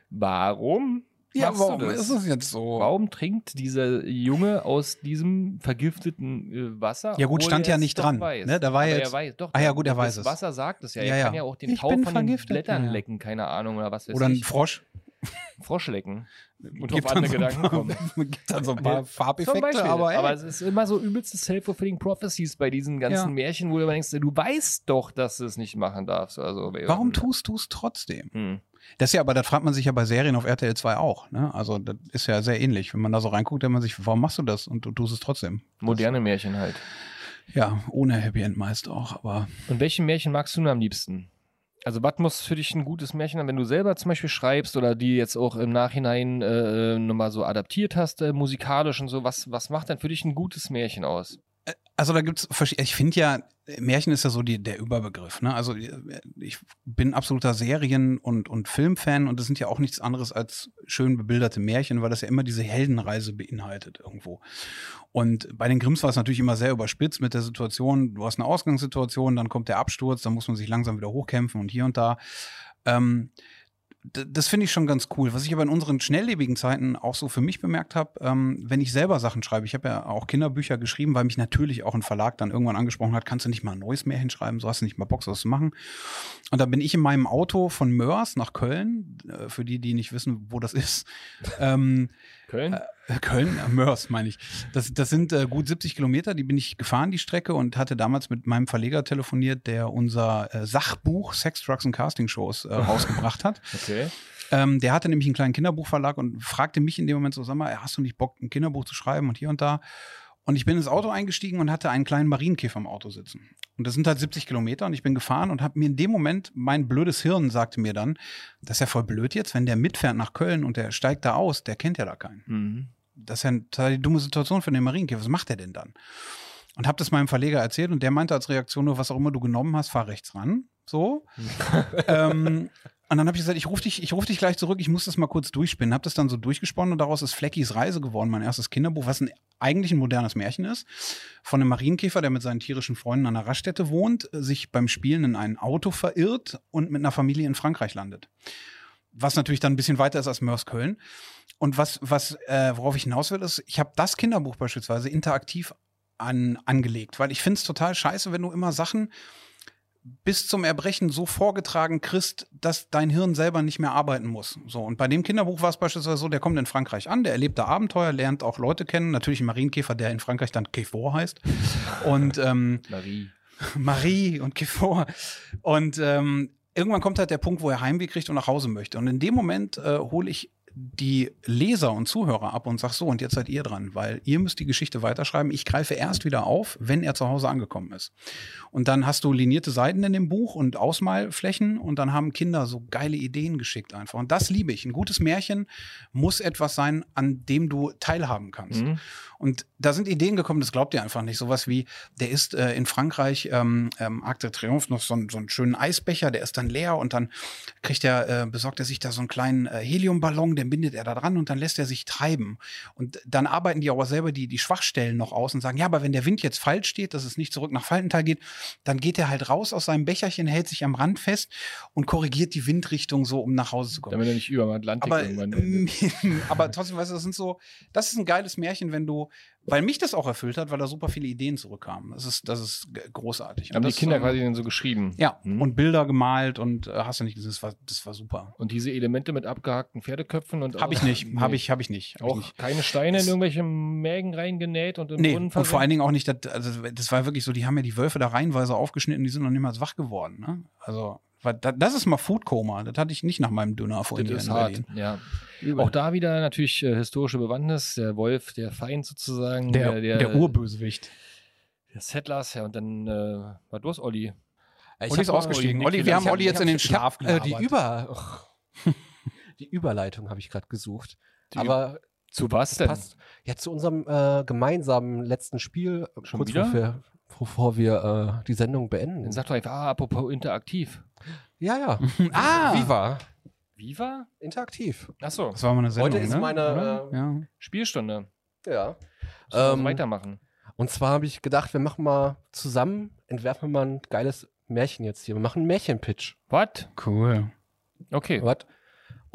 warum
Ja,
machst
warum
das?
ist es jetzt so?
Warum trinkt dieser Junge aus diesem vergifteten äh, Wasser?
Ja, gut, stand ja nicht dran,
Weiß.
ne? Da war
Aber
jetzt-
er weiß, doch,
Ah ja, gut, er weiß
das
es.
Wasser sagt es ja. Er
ja.
kann ja auch den
Ich
Tau
bin
von den
vergiftet,
Blättern
ja,
lecken, keine Ahnung, oder was weiß
Oder ein
ich.
Frosch.
Frosch lecken. Und
Gibt
auf andere
so
Gedanken
paar-
kommen.
Gibt dann so ein paar Farbeffekte,
Beispiel.
aber, ey,
aber es ist immer so übelste Self-fulfilling Prophecies bei diesen ganzen
Ja.
Märchen, wo du denkst, du weißt doch, dass du es nicht machen darfst. Also,
warum tust du es trotzdem?
Hm.
Das ist ja, aber das fragt man sich ja bei Serien auf RTL 2 auch. Ne? Also das ist ja sehr ähnlich. Wenn man da so reinguckt, denkt man sich, warum machst du das? Und du tust es trotzdem.
Moderne Märchen halt.
Ja, ohne Happy End meist auch. Aber
Und welche Märchen magst du denn am liebsten? Also, was muss für dich ein gutes Märchen sein, wenn du selber zum Beispiel schreibst oder die jetzt auch im Nachhinein äh, nochmal so adaptiert hast, äh, musikalisch und so? Was, was macht denn für dich ein gutes Märchen aus?
Also da gibt's verschiedene, ich finde ja, Märchen ist ja so die, der Überbegriff. Ne? Also ich bin absoluter Serien- und, und Filmfan und das sind ja auch nichts anderes als schön bebilderte Märchen, weil das ja immer diese Heldenreise beinhaltet irgendwo. Und bei den Grimms war es natürlich immer sehr überspitzt mit der Situation, du hast eine Ausgangssituation, dann kommt der Absturz, dann muss man sich langsam wieder hochkämpfen und hier und da. Ähm, das finde ich schon ganz cool. Was ich aber in unseren schnelllebigen Zeiten auch so für mich bemerkt habe, ähm, wenn ich selber Sachen schreibe, ich habe ja auch Kinderbücher geschrieben, weil mich natürlich auch ein Verlag dann irgendwann angesprochen hat, kannst du nicht mal ein neues Märchen schreiben, so hast du nicht mal Bock, sowas zu machen. Und dann bin ich in meinem Auto von Mörs nach Köln, äh, für die, die nicht wissen, wo das ist. ähm,
Köln?
äh, Köln, äh, Mörs meine ich. Das, das sind äh, gut 70 Kilometer, die bin ich gefahren, die Strecke, und hatte damals mit meinem Verleger telefoniert, der unser äh, Sachbuch Sex, Drugs und Casting Shows äh, rausgebracht hat.
Okay.
Ähm, der hatte nämlich einen kleinen Kinderbuchverlag und fragte mich in dem Moment so, sag mal, hast du nicht Bock, ein Kinderbuch zu schreiben und hier und da? Und ich bin ins Auto eingestiegen und hatte einen kleinen Marienkäfer im Auto sitzen. Und das sind halt 70 Kilometer und ich bin gefahren und habe mir in dem Moment, mein blödes Hirn sagte mir dann, das ist ja voll blöd jetzt, wenn der mitfährt nach Köln und der steigt da aus, der kennt ja da keinen.
Mhm.
Das ist ja eine dumme Situation für den Marienkäfer. Was macht der denn dann? Und habe das meinem Verleger erzählt und der meinte als Reaktion nur, was auch immer du genommen hast, fahr rechts ran. So. ähm, und dann habe ich gesagt, ich rufe dich, ich ruf dich gleich zurück, ich muss das mal kurz durchspinnen. Habe das dann so durchgesponnen und daraus ist Fleckys Reise geworden, mein erstes Kinderbuch, was ein, eigentlich ein modernes Märchen ist. Von einem Marienkäfer, der mit seinen tierischen Freunden an einer Raststätte wohnt, sich beim Spielen in ein Auto verirrt und mit einer Familie in Frankreich landet. Was natürlich dann ein bisschen weiter ist als Mörs Köln. Und was, was, äh, worauf ich hinaus will, ist, ich habe das Kinderbuch beispielsweise interaktiv an, angelegt, weil ich finde es total scheiße, wenn du immer Sachen bis zum Erbrechen so vorgetragen kriegst, dass dein Hirn selber nicht mehr arbeiten muss. So, und bei dem Kinderbuch war es beispielsweise so, der kommt in Frankreich an, der erlebt da Abenteuer, lernt auch Leute kennen, natürlich einen Marienkäfer, der in Frankreich dann Kéfort heißt. Und ähm,
Marie.
Marie und Kéfort. Und ähm, irgendwann kommt halt der Punkt, wo er Heimweh kriegt und nach Hause möchte. Und in dem Moment äh, hole ich die Leser und Zuhörer ab und sag so, und jetzt seid ihr dran, weil ihr müsst die Geschichte weiterschreiben. Ich greife erst wieder auf, wenn er zu Hause angekommen ist. Und dann hast du linierte Seiten in dem Buch und Ausmalflächen und dann haben Kinder so geile Ideen geschickt einfach. Und das liebe ich. Ein gutes Märchen muss etwas sein, an dem du teilhaben kannst.
Mhm.
Und da sind Ideen gekommen, das glaubt ihr einfach nicht. Sowas wie, der ist äh, in Frankreich, ähm, ähm, Arc de Triomphe, noch so, einen- so einen schönen Eisbecher, der ist dann leer und dann kriegt er, äh, besorgt er sich da so einen kleinen äh, Heliumballon, den bindet er da dran und dann lässt er sich treiben. Und dann arbeiten die auch selber die, die Schwachstellen noch aus und sagen, ja, aber wenn der Wind jetzt falsch steht, dass es nicht zurück nach Faltenthal geht, dann geht er halt raus aus seinem Becherchen, hält sich am Rand fest und korrigiert die Windrichtung so, um nach Hause zu kommen.
Damit er nicht über dem Atlantik
Aber,
irgendwann
aber trotzdem, weißt du, das sind so, das ist ein geiles Märchen, wenn du, weil mich das auch erfüllt hat, weil da super viele Ideen zurückkamen. Das ist, das ist großartig.
Haben die Kinder
ähm,
quasi dann so geschrieben.
Ja,
Mhm.
und Bilder gemalt und äh, hast du nicht gesehen, das war, das war super.
Und diese Elemente mit abgehackten Pferdeköpfen und
Habe ich nicht,
Nee.
habe ich, habe ich nicht. Hab ich
Auch
nicht.
keine Steine in
Das-
irgendwelche Mägen reingenäht und im
Nee,
Brunnen
und vor allen Dingen auch nicht, das, also das war wirklich so, die haben ja die Wölfe da reihenweise aufgeschnitten, die sind noch niemals wach geworden. Ne? Also, das ist mal Foodkoma, das hatte ich nicht nach meinem Döner vorhin
Das
hier
ist
in
hart,
Berlin.
ja. Auch da wieder natürlich äh, historische Bewandtnis, der Wolf, der Feind sozusagen.
der, der, Urbösewicht.
Der Settlers, ja, und dann äh, war du hast Olli.
Ich
Olli ist ausgestiegen.
Olli,
wir
ich
haben
hab-
Olli jetzt in den Schlaf
ich hab, äh, Die
gelabert.
Über... Die Überleitung habe ich gerade gesucht.
Die
Aber
Zu was denn?
passt ja zu unserem äh, gemeinsamen letzten Spiel, äh,
Schon
kurz
wieder?
bevor wir, bevor wir äh, die Sendung beenden.
Dann sag doch einfach, ah, apropos interaktiv.
ja, ja.
Ah!
Viva.
Viva?
Interaktiv.
Achso,
Das war mal eine Sendung,
Heute ist
ne?
meine, äh,
ja.
Spielstunde.
Ja. Ähm,
weitermachen.
Und zwar habe ich gedacht, wir machen mal zusammen, entwerfen wir mal ein geiles Märchen jetzt hier. Wir machen einen Märchenpitch.
Was?
Cool.
Okay.
Was?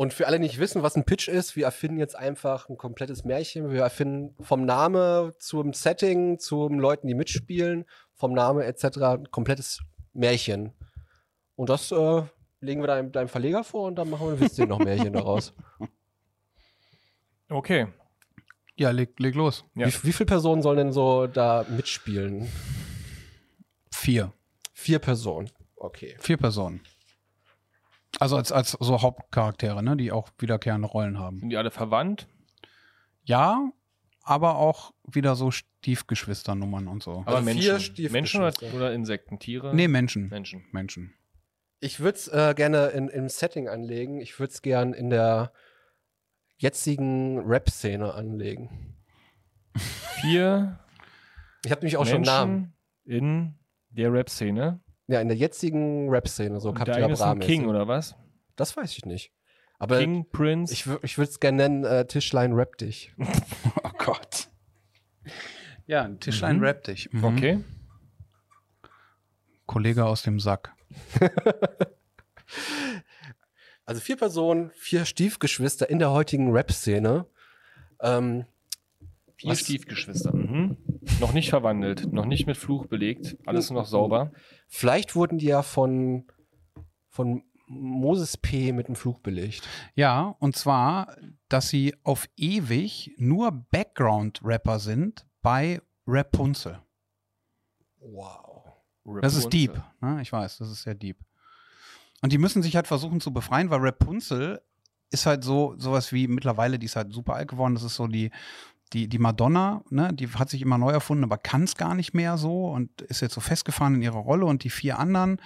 Und für alle, die nicht wissen, was ein Pitch ist, wir erfinden jetzt einfach ein komplettes Märchen. Wir erfinden vom Name zum Setting, zum Leuten, die mitspielen, vom Name etc. ein komplettes Märchen. Und das äh, legen wir deinem, deinem Verleger vor und dann machen wir ein bisschen noch Märchen daraus.
Okay.
Ja, leg, leg los.
Ja.
Wie, wie viele Personen sollen denn so da mitspielen?
Vier.
Vier Personen. Okay.
Vier Personen. Also als, als so Hauptcharaktere, ne, die auch wiederkehrende Rollen haben.
Sind die alle verwandt?
Ja, aber auch wieder so Stiefgeschwisternummern und so.
Aber
Also vier
Menschen. Menschen oder, oder Insekten? Tiere?
Nee, Menschen.
Menschen.
Menschen.
Ich würde es äh, gerne in, im Setting anlegen. Ich würde es gern in der jetzigen Rap-Szene anlegen.
Vier
Ich habe nämlich auch schon
Menschen
einen Namen.
in der Rap-Szene.
Ja, in der jetzigen Rap-Szene, so Captain Bra
King, oder was?
Das weiß ich nicht. Aber
King, Prince.
ich, ich würde es gerne nennen, äh, Tischlein Rap dich.
Oh Gott. Ja, ein Tischlein
Mhm.
rappt dich. Mhm.
okay.
Kollege aus dem Sack.
Also vier Personen, vier Stiefgeschwister in der heutigen Rap-Szene. Ähm,
Vier
Was-
Stiefgeschwister. Mhm. Noch nicht verwandelt, noch nicht mit Fluch belegt, alles noch sauber.
vielleicht wurden die ja von, von Moses P. mit einem Fluch belegt.
Ja, und zwar, dass sie auf ewig nur Background-Rapper sind bei Rapunzel.
Wow.
Das ist
Rapunzel.
deep. Ne? Ich weiß, das ist sehr deep. Und die müssen sich halt versuchen zu befreien, weil Rapunzel ist halt so sowas wie mittlerweile, die ist halt super alt geworden. Das ist so die die die Madonna, ne? Die hat sich immer neu erfunden, aber kann es gar nicht mehr so und ist jetzt so festgefahren in ihrer Rolle. Und die vier anderen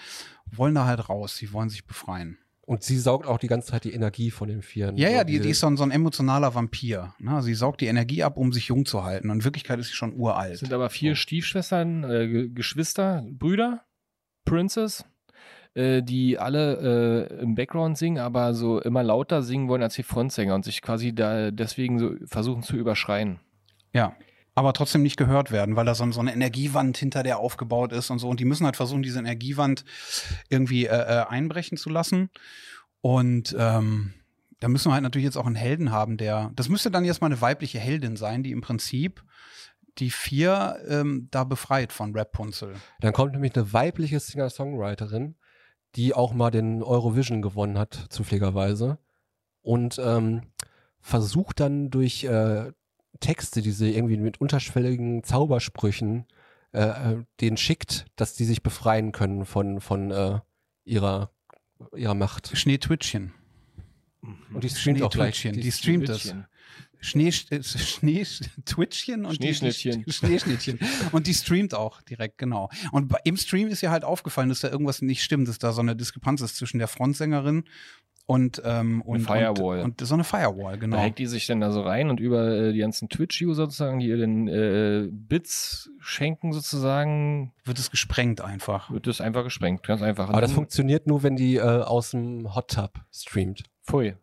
wollen da halt raus. Sie wollen sich befreien.
Und sie saugt auch die ganze Zeit die Energie von den Vieren.
Ja,
So
ja, die, die ist so ein, so ein emotionaler Vampir. Ne? Sie saugt die Energie ab, um sich jung zu halten. Und in Wirklichkeit ist sie schon uralt.
sind aber vier Stiefschwestern, äh, Ge- Geschwister, Brüder, Princess, äh, die alle äh, im Background singen, aber so immer lauter singen wollen als die Frontsänger und sich quasi da deswegen so versuchen zu überschreien.
Ja. Aber trotzdem nicht gehört werden, weil da so, so eine Energiewand hinter der aufgebaut ist und so. Und die müssen halt versuchen, diese Energiewand irgendwie äh, äh, einbrechen zu lassen. Und ähm, da müssen wir halt natürlich jetzt auch einen Helden haben, der. Das müsste dann jetzt mal eine weibliche Heldin sein, die im Prinzip die vier ähm, da befreit von Rapunzel.
Dann kommt nämlich eine weibliche Singer-Songwriterin, die auch mal den Eurovision gewonnen hat, zufälligerweise. Und ähm, versucht dann durch äh, Texte, die sie irgendwie mit unterschwelligen Zaubersprüchen äh, äh, denen schickt, dass die sich befreien können von, von äh, ihrer, ihrer Macht.
Schneetwittchen.
Und die streamt auch gleich.
Schneetwitchen, die streamt das. Schnee, äh, Schnee, Twitchchen und die-
Schneeschnittchen.
Die, Schneeschnittchen. Und die streamt auch direkt, genau. Und im Stream ist ihr halt aufgefallen, dass da irgendwas nicht stimmt, dass da so eine Diskrepanz ist zwischen der Frontsängerin und, ähm, und,
Firewall.
Und, und so eine Firewall,
Da
genau.
hackt die sich dann da so rein und über äh, die ganzen Twitch-User sozusagen, die ihr den äh, Bits schenken sozusagen,
Wird es gesprengt einfach.
wird das einfach gesprengt. Ganz einfach.
Aber das funktioniert nur, wenn die äh, aus dem Hot Tub streamt.
Pfui.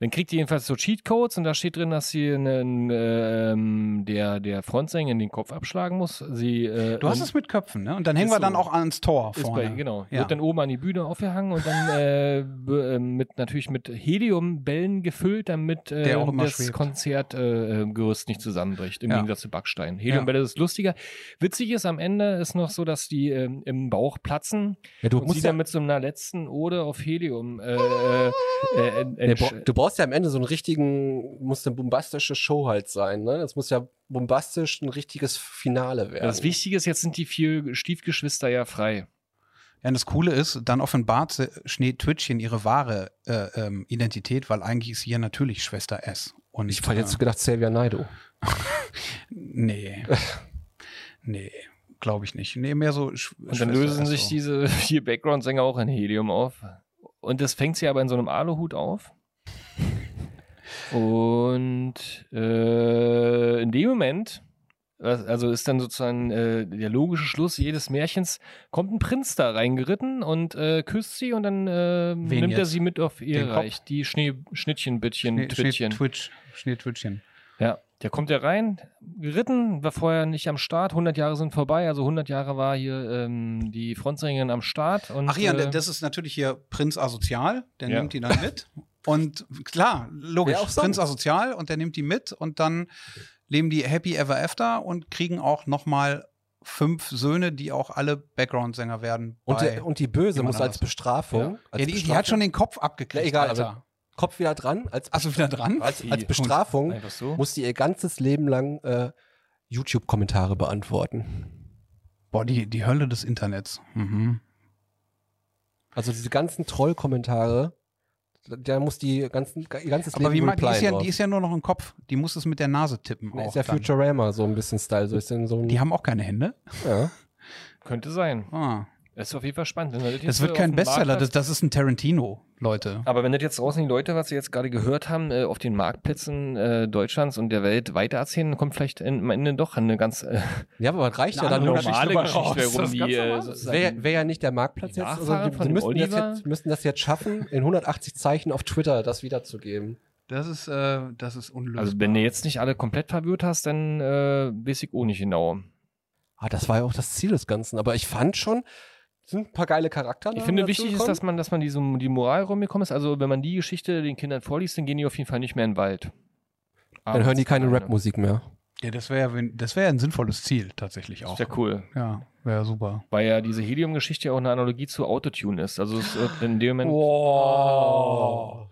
Dann kriegt die jedenfalls so Cheatcodes und da steht drin, dass sie einen, ähm, der, der Frontsängerin den Kopf abschlagen muss. Sie, äh,
Du hast es mit Köpfen, ne? Und dann hängen wir
so.
dann auch ans Tor vorne.
bei, genau,
Ja.
wird dann oben an die Bühne aufgehangen und dann äh, äh, mit natürlich mit Heliumbällen gefüllt, damit äh,
immer
das. Konzertgerüst äh, Gerüst nicht zusammenbricht, im
Ja.
Gegensatz zu Backstein. Heliumbälle ist lustiger. Witzig ist am Ende ist noch so, dass die ähm, im Bauch platzen
Ja, du
und sie
musst ja,
dann mit so einer letzten Ode auf Helium äh, äh, äh,
Ja, du brauchst ja am Ende so einen richtigen, muss eine bombastische Show halt sein, ne? Das muss ja bombastisch ein richtiges Finale werden.
Das Wichtige ist, jetzt sind die vier Stiefgeschwister ja frei.
Ja, und das Coole ist, dann offenbart sie Schneetwitchen ihre wahre äh, ähm, Identität, weil eigentlich ist sie ja natürlich Schwester S. Und
ich hätte jetzt
äh,
gedacht, Xavier Naidoo.
Nee. nee, glaube ich nicht. Nee, mehr so. Sch
Und dann
Schwester
lösen
S
sich
so.
diese vier Background-Sänger auch in Helium auf. Und das fängt sie aber in so einem Aluhut auf. Und äh, in dem Moment, also ist dann sozusagen äh, der logische Schluss jedes Märchens, kommt ein Prinz da reingeritten und äh, küsst sie und dann äh, nimmt er
jetzt?
sie mit auf ihr
Den Kopf?
Reich. Die Schnee, Schnittchen, Bittchen,
Schnee,
Twittchen.
Schneetwitch, Schneetwitchen.
Ja, der kommt ja rein, geritten, war vorher nicht am Start, 100 Jahre sind vorbei, also 100 Jahre war hier ähm, die Frontsängerin am Start. Und,
Ach ja,
äh,
das ist natürlich hier Prinz Asozial, der
Ja.
nimmt die dann mit. Und klar, logisch. Prinz Asozial und der nimmt die mit und dann leben die Happy Ever After und kriegen auch nochmal fünf Söhne, die auch alle Background-Sänger werden.
Und,
bei-
der, und die Böse muss als. Bestrafung.
Ja.
Als
ja, die, die
Bestrafung
hat schon den Kopf abgekriegt,
Ja, egal,
Alter.
aber- Kopf wieder dran. Als,
Achso, wieder dran?
als, als Bestrafung
so.
muss die ihr ganzes Leben lang äh, YouTube-Kommentare beantworten.
Boah, die, die Hölle des Internets. Mhm.
Also diese ganzen Troll-Kommentare, da muss die ganzen, ihr ganzes
Aber wie
Leben
man, die, ist ja, die ist ja nur noch im Kopf. Die muss es mit der Nase tippen.
Nee, ist ja
dann.
Futurama so ein bisschen Style. So ist denn so ein,
Die haben auch keine Hände.
ja.
Könnte sein.
Ah.
Das ist auf jeden Fall spannend.
Das
jetzt
wird kein Bestseller, das, das ist ein Tarantino, Leute.
Aber wenn das jetzt draußen die Leute, was sie jetzt gerade gehört haben, äh, auf den Marktplätzen äh, Deutschlands und der Welt weitererzählen, dann kommt vielleicht am Ende doch eine ganz äh,
ja, aber das reicht ja dann nur.
Normale Geschichte,
raus. Das ist
die
Wäre wär ja nicht der Marktplatz
Die
jetzt. Also,
Nachfahrer
die,
von
die
dem
müssten, das jetzt, müssten das jetzt schaffen, in 180 Zeichen auf Twitter das wiederzugeben.
Das ist, äh, das ist unlösbar.
Also wenn du jetzt nicht alle komplett verwirrt hast, dann äh, weiß ich auch nicht genau.
Ah, das war ja auch das Ziel des Ganzen. Aber ich fand schon, sind ein paar geile Charaktere.
Ich finde, wichtig ist,
gekommen.
dass man, dass man diese, die Moral rumgekommen ist. Also wenn man die Geschichte den Kindern vorliest, dann gehen die auf jeden Fall nicht mehr in den Wald.
Dann hören die keine Rap-Musik mehr.
ja, das wäre das wär ein sinnvolles Ziel tatsächlich
Das
auch.
wäre cool.
Ja, wäre super.
Weil ja diese Helium-Geschichte ja auch eine Analogie zu Autotune ist. Also es wird in dem Moment
Wow.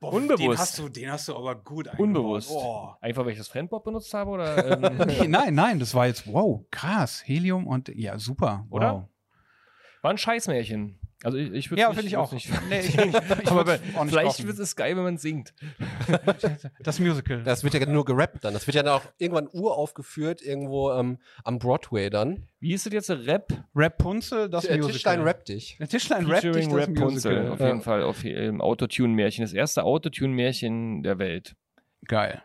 Unbewusst.
Den hast du, den hast du aber gut eingebaut.
unbewusst.
Oh.
Einfach, weil ich das Fremdwort benutzt habe oder ähm,
Nee, nein, nein, das war jetzt, wow, krass. Helium und, ja, super.
Oder?
Wow.
War ein Scheißmärchen. Also ich, ich würde
Ja,
nicht,
finde ich auch.
Nicht,
Nee, ich, ich
aber
auch nicht
vielleicht wird es geil, wenn man singt.
das Musical.
Das wird ja nur gerappt dann. Das wird ja dann auch irgendwann uraufgeführt, irgendwo ähm, am Broadway dann.
Wie ist das jetzt? Rap?
Rap-Punzel, das
Der
Musical.
Tischlein rappt dich.
Der Tischlein rappt dich, das
Rap-Punzel.
Musical.
Auf
Ja.
jeden Fall. Auf ähm, Autotune-Märchen. Das erste Autotune-Märchen der Welt.
Geil.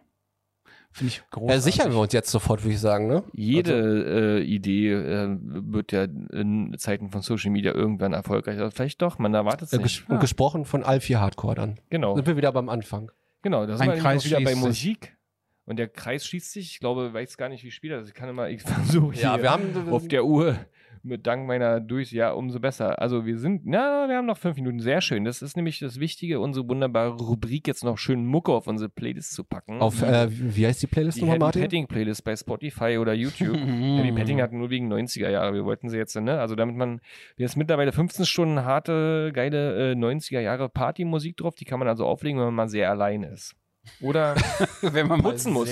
Finde ich großartig.
Ja, sichern wir uns jetzt sofort, würde ich sagen, ne?
Jede
Also
äh, Idee äh, wird ja in Zeiten von Social Media irgendwann erfolgreich. Also vielleicht doch, man erwartet es
Äh,
nicht.
ges und gesprochen von Alfie Hardcore dann.
Genau.
Sind wir wieder beim Anfang.
Genau, da sind
Ein
wir
Kreis
auch wieder bei
schließt sich.
Musik. Und der Kreis schließt sich. Ich glaube, weiß gar nicht, wie spät das ist. Ich kann immer, ich versuche
Ja,
hier
wir haben
auf der Uhr mit Dank meiner durch, ja, umso besser. Also wir sind, na, wir haben noch fünf Minuten. Sehr schön. Das ist nämlich das Wichtige, unsere wunderbare Rubrik jetzt noch schön Mucke auf unsere Playlist zu packen.
auf,
die,
äh, wie heißt die Playlist
die
nochmal, Martin?
Petting Playlist bei Spotify oder YouTube. Heavy Petting hatten nur wegen 90er Jahre. Wir wollten sie jetzt, ne? Also damit man, wir ist mittlerweile 15 Stunden harte, geile äh, 90er Jahre Partymusik drauf. Die kann man also auflegen, wenn man mal sehr allein ist. Oder
wenn man
putzen muss.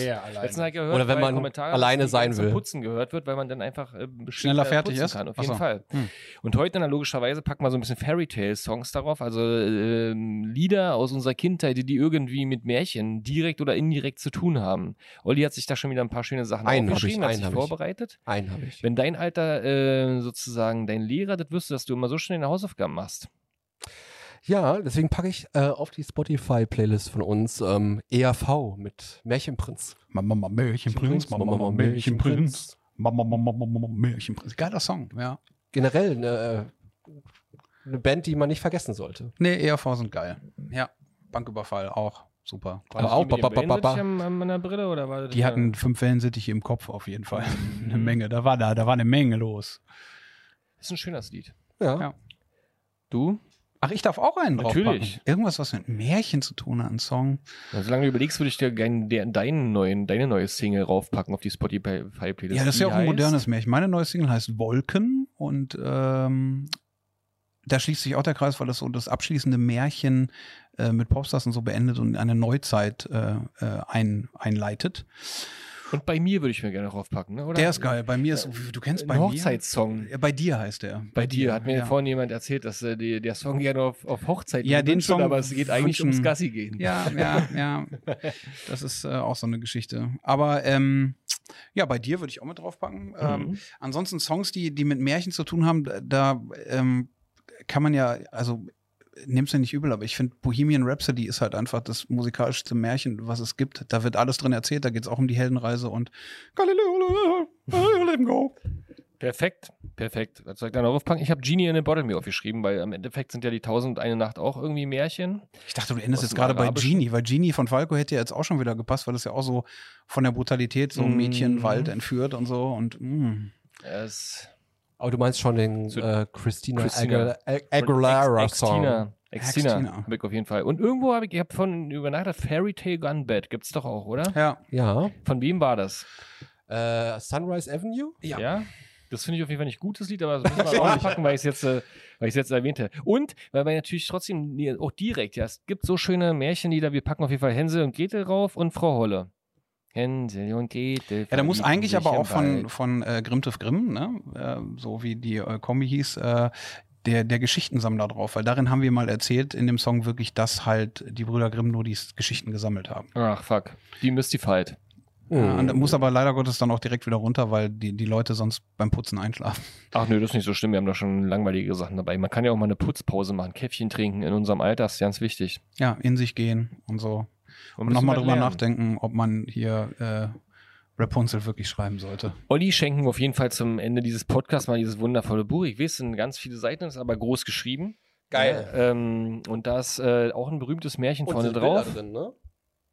gehört,
Oder wenn man alleine sein will.
Putzen gehört wird, weil man dann einfach äh,
Schneller
äh,
fertig ist?
Kann, auf
Ach
jeden. Fall.
Hm.
Und heute dann logischerweise packen wir so ein bisschen Fairy Tale Songs darauf, also ähm, Lieder aus unserer Kindheit, die, die irgendwie mit Märchen direkt oder indirekt zu tun haben. Olli hat sich da schon wieder ein paar schöne Sachen
Einen
aufgeschrieben,
ich,
hat
einen
sich vorbereitet.
Einen habe ich.
Wenn dein Alter äh, sozusagen dein Lehrer das wüsste, dass du immer so schnell deine Hausaufgaben machst.
Ja, deswegen packe ich äh, auf die Spotify-Playlist von uns ähm, ERV mit Märchenprinz.
Mama, Mama, Märchenprinz, Mama, Mama, Märchenprinz. Mama, Mama, Mama, Mama, Märchenprinz. Geiler Song, ja.
Generell eine, äh, eine Band, die man nicht vergessen sollte.
Nee, ERV sind geil. Ja. Banküberfall auch. Super.
War das
auch
die mit
ba- ba- ba- ba-
Wellensittich am- an meiner Brille oder war das
Die hatten fünf Wellensittiche im Kopf auf jeden Fall.
Mhm.
Eine Menge. Da war da, da war eine Menge los.
Ist ein schönes Lied.
Ja.
Ja.
Du?
Ach, ich darf auch einen draufpacken.
Natürlich.
Irgendwas, was mit Märchen zu tun hat, ein Song.
Ja, solange du überlegst, würde ich dir gerne deinen neuen, deine neue Single raufpacken auf die Spotify-Playlist.
Ja, das ist ja auch ein modernes Märchen. Meine neue Single heißt Wolken und ähm, da schließt sich auch der Kreis, weil das so das abschließende Märchen äh, mit Popstars und so beendet und eine Neuzeit äh, äh, ein, einleitet.
Und bei mir würde ich mir gerne raufpacken, ne? oder?
Der ist geil. Bei mir ist, du kennst bei mir.
Hochzeitssong.
Bei dir heißt der.
Bei dir hat mir
ja.
vorhin jemand erzählt, dass äh, die, der Song gerne auf, auf Hochzeit
Ja, den Song
wird, aber es geht eigentlich
wünschen-
ums Gassi gehen.
Ja, ja, ja. Das ist äh, auch so eine Geschichte. Aber ähm, ja, bei dir würde ich auch mit draufpacken. Ähm,
Mhm.
ansonsten Songs, die, die mit Märchen zu tun haben, da- da ähm, kann man ja, also nimm's mir nicht übel, aber ich finde Bohemian Rhapsody ist halt einfach das musikalischste Märchen, was es gibt. Da wird alles drin erzählt, da geht es auch um die Heldenreise und Galileo, him go.
Perfekt, perfekt. Was soll ich habe Genie in a Bottle mir aufgeschrieben, weil im Endeffekt sind ja die Tausend eine Nacht auch irgendwie Märchen.
Ich dachte, du endest jetzt gerade bei. Genie, weil Genie von Falco hätte ja jetzt auch schon wieder gepasst, weil das ja auch so von der Brutalität so ein Mädchen
Mhm.
Wald entführt und so und mm.
Es
Aber du meinst schon den äh, Christina,
Christina.
Agu- Aguilera
Ex-
Song.
Extina. Extina.
Extina.
Hab ich auf jeden Fall. Und irgendwo habe ich, ich hab von über Nacht Fairy Tale Gun Bed. Gibt's doch auch, oder?
Ja.
Ja.
Von wem war das?
Äh, Sunrise Avenue?
Ja.
Das finde ich auf jeden Fall nicht gut, das Lied, aber das müssen wir auch packen, weil ich es jetzt, äh, weil jetzt erwähnte. Und, weil wir natürlich trotzdem auch direkt, ja, es gibt so schöne Märchenlieder, wir packen auf jeden Fall Hänsel und Gretel rauf und Frau Holle. Hänsel und Gretel.
Ja, da muss eigentlich aber auch von, von äh, Grimm Grimm, ne? äh, so wie die äh, Kombi hieß, äh, der, der Geschichtensammler drauf, weil darin haben wir mal erzählt in dem Song wirklich, dass halt die Brüder Grimm nur die Geschichten gesammelt haben.
Ach, fuck. Die Mystified.
Ja, und muss aber leider Gottes dann auch direkt wieder runter, weil die, die Leute sonst beim Putzen einschlafen.
Ach nö, das ist nicht so schlimm, wir haben da schon langweilige Sachen dabei. Man kann ja auch mal eine Putzpause machen, Käffchen trinken in unserem Alter, ist ganz wichtig.
Ja, in sich gehen und so.
Und
Und nochmal drüber
lernen.
nachdenken, ob man hier äh, Rapunzel wirklich schreiben sollte.
Olli schenken wir auf jeden Fall zum Ende dieses Podcasts mal dieses wundervolle Buch. Ich weiß, es sind ganz viele Seiten, ist aber groß geschrieben.
Geil.
Ja, ähm, und da ist äh, auch ein berühmtes Märchen
Und
vorne
Bilder
drauf.
Drin, ne?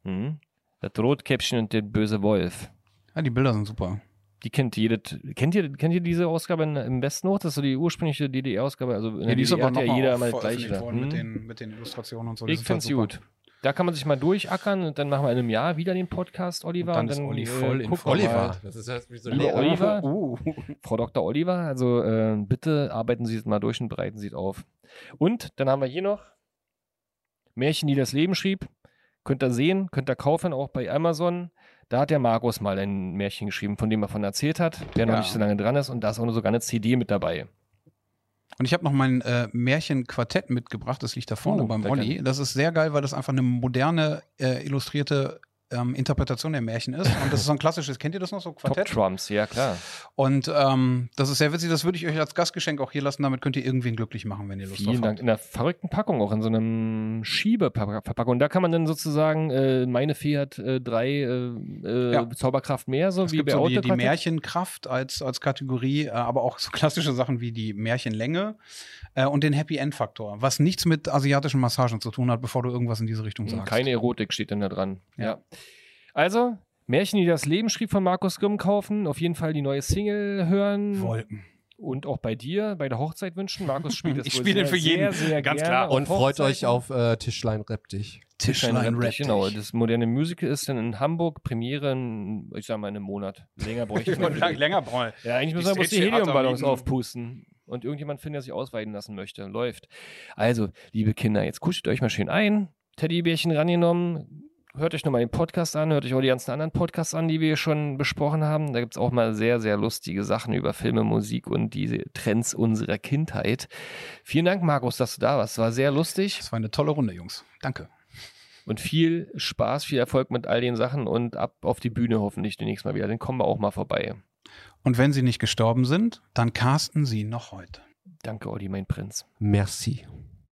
Mhm. Das Rotkäppchen und der böse Wolf.
Ja, die Bilder sind super.
Die kennt jede. Kennt ihr, kennt ihr diese Ausgabe in, im Westen noch? Das ist so die ursprüngliche DDR-Ausgabe. Also in der DDR hat ja jeder mal da.
worden mit,
Hm?
den, mit den Illustrationen und so.
Ich
ist halt
find's
super.
gut. Da kann man sich mal durchackern und dann machen wir in einem Jahr wieder den Podcast, Oliver.
Und dann ist Olli voll in
gucken wir
Oliver.
mal.
Das ist ja so ein
Lieber. Oliver.
Uh.
Frau Dr. Oliver, also äh, bitte arbeiten Sie es mal durch und breiten Sie es auf. Und dann haben wir hier noch Märchen, die das Leben schrieb. Könnt ihr sehen, könnt ihr kaufen, auch bei Amazon. Da hat der Markus mal ein Märchen geschrieben, von dem er von erzählt hat, der noch
Ja.
nicht so lange dran ist. Und da ist auch sogar eine CD mit dabei.
Und ich habe noch mein äh, Märchenquartett mitgebracht, das liegt da vorne
Oh,
beim Olli. Das ist sehr geil, weil das einfach eine moderne, äh, illustrierte ähm, Interpretation der Märchen ist. Und das ist so ein klassisches, kennt ihr das noch, so
Top
Quartett?
Trumps, ja klar.
Und ähm, das ist sehr witzig, das würde ich euch als Gastgeschenk auch hier lassen. Damit könnt ihr irgendwen glücklich machen, wenn ihr Lust
Vielen
drauf
Dank.
habt.
In der verrückten Packung, auch in so einem Schiebeverpackung. Und da kann man dann sozusagen, äh, meine Fee hat äh, drei äh, äh,
Ja.
Zauberkraft mehr, so
Es
wie
gibt
bei
so die, die. Märchenkraft als, als Kategorie, äh, aber auch so klassische Sachen wie die Märchenlänge äh, und den Happy End Faktor, was nichts mit asiatischen Massagen zu tun hat, bevor du irgendwas in diese Richtung
Mhm,
sagst.
Keine Erotik steht dann da dran. Ja.
Ja.
Also, Märchen, die das Leben schrieb von Markus Grimm kaufen, auf jeden Fall die neue Single hören
Wolken.
und auch bei dir bei der Hochzeit wünschen. Markus spielt das
Ich spiele für jeden,
sehr, sehr
ganz klar.
Und freut euch auf äh, Tischlein Repp dich.
Tischlein
Tischlein
Rap
Rap
dich, Genau, das moderne Musical ist dann in Hamburg, Premiere in, ich sag mal, in einem Monat. Länger bräuchte ich
Lang-
nicht.
länger brauchen.
Ja, eigentlich
Die
müssen wir bloß die Heliumballons aufpusten. Und irgendjemand findet, der sich ausweiten lassen möchte. Läuft. Also, liebe Kinder, jetzt kuschelt euch mal schön ein. Teddybärchen rangenommen. Hört euch nochmal den Podcast an, hört euch auch die ganzen anderen Podcasts an, die wir schon besprochen haben. Da gibt es auch mal sehr, sehr lustige Sachen über Filme, Musik und diese Trends unserer Kindheit. Vielen Dank, Markus, dass du da warst. War sehr lustig.
Das war eine tolle Runde, Jungs. Danke.
Und viel Spaß, viel Erfolg mit all den Sachen und ab auf die Bühne hoffentlich demnächst mal wieder. Dann kommen wir auch mal vorbei.
Und wenn sie nicht gestorben sind, dann casten sie noch heute.
Danke, Olli, mein Prinz.
Merci.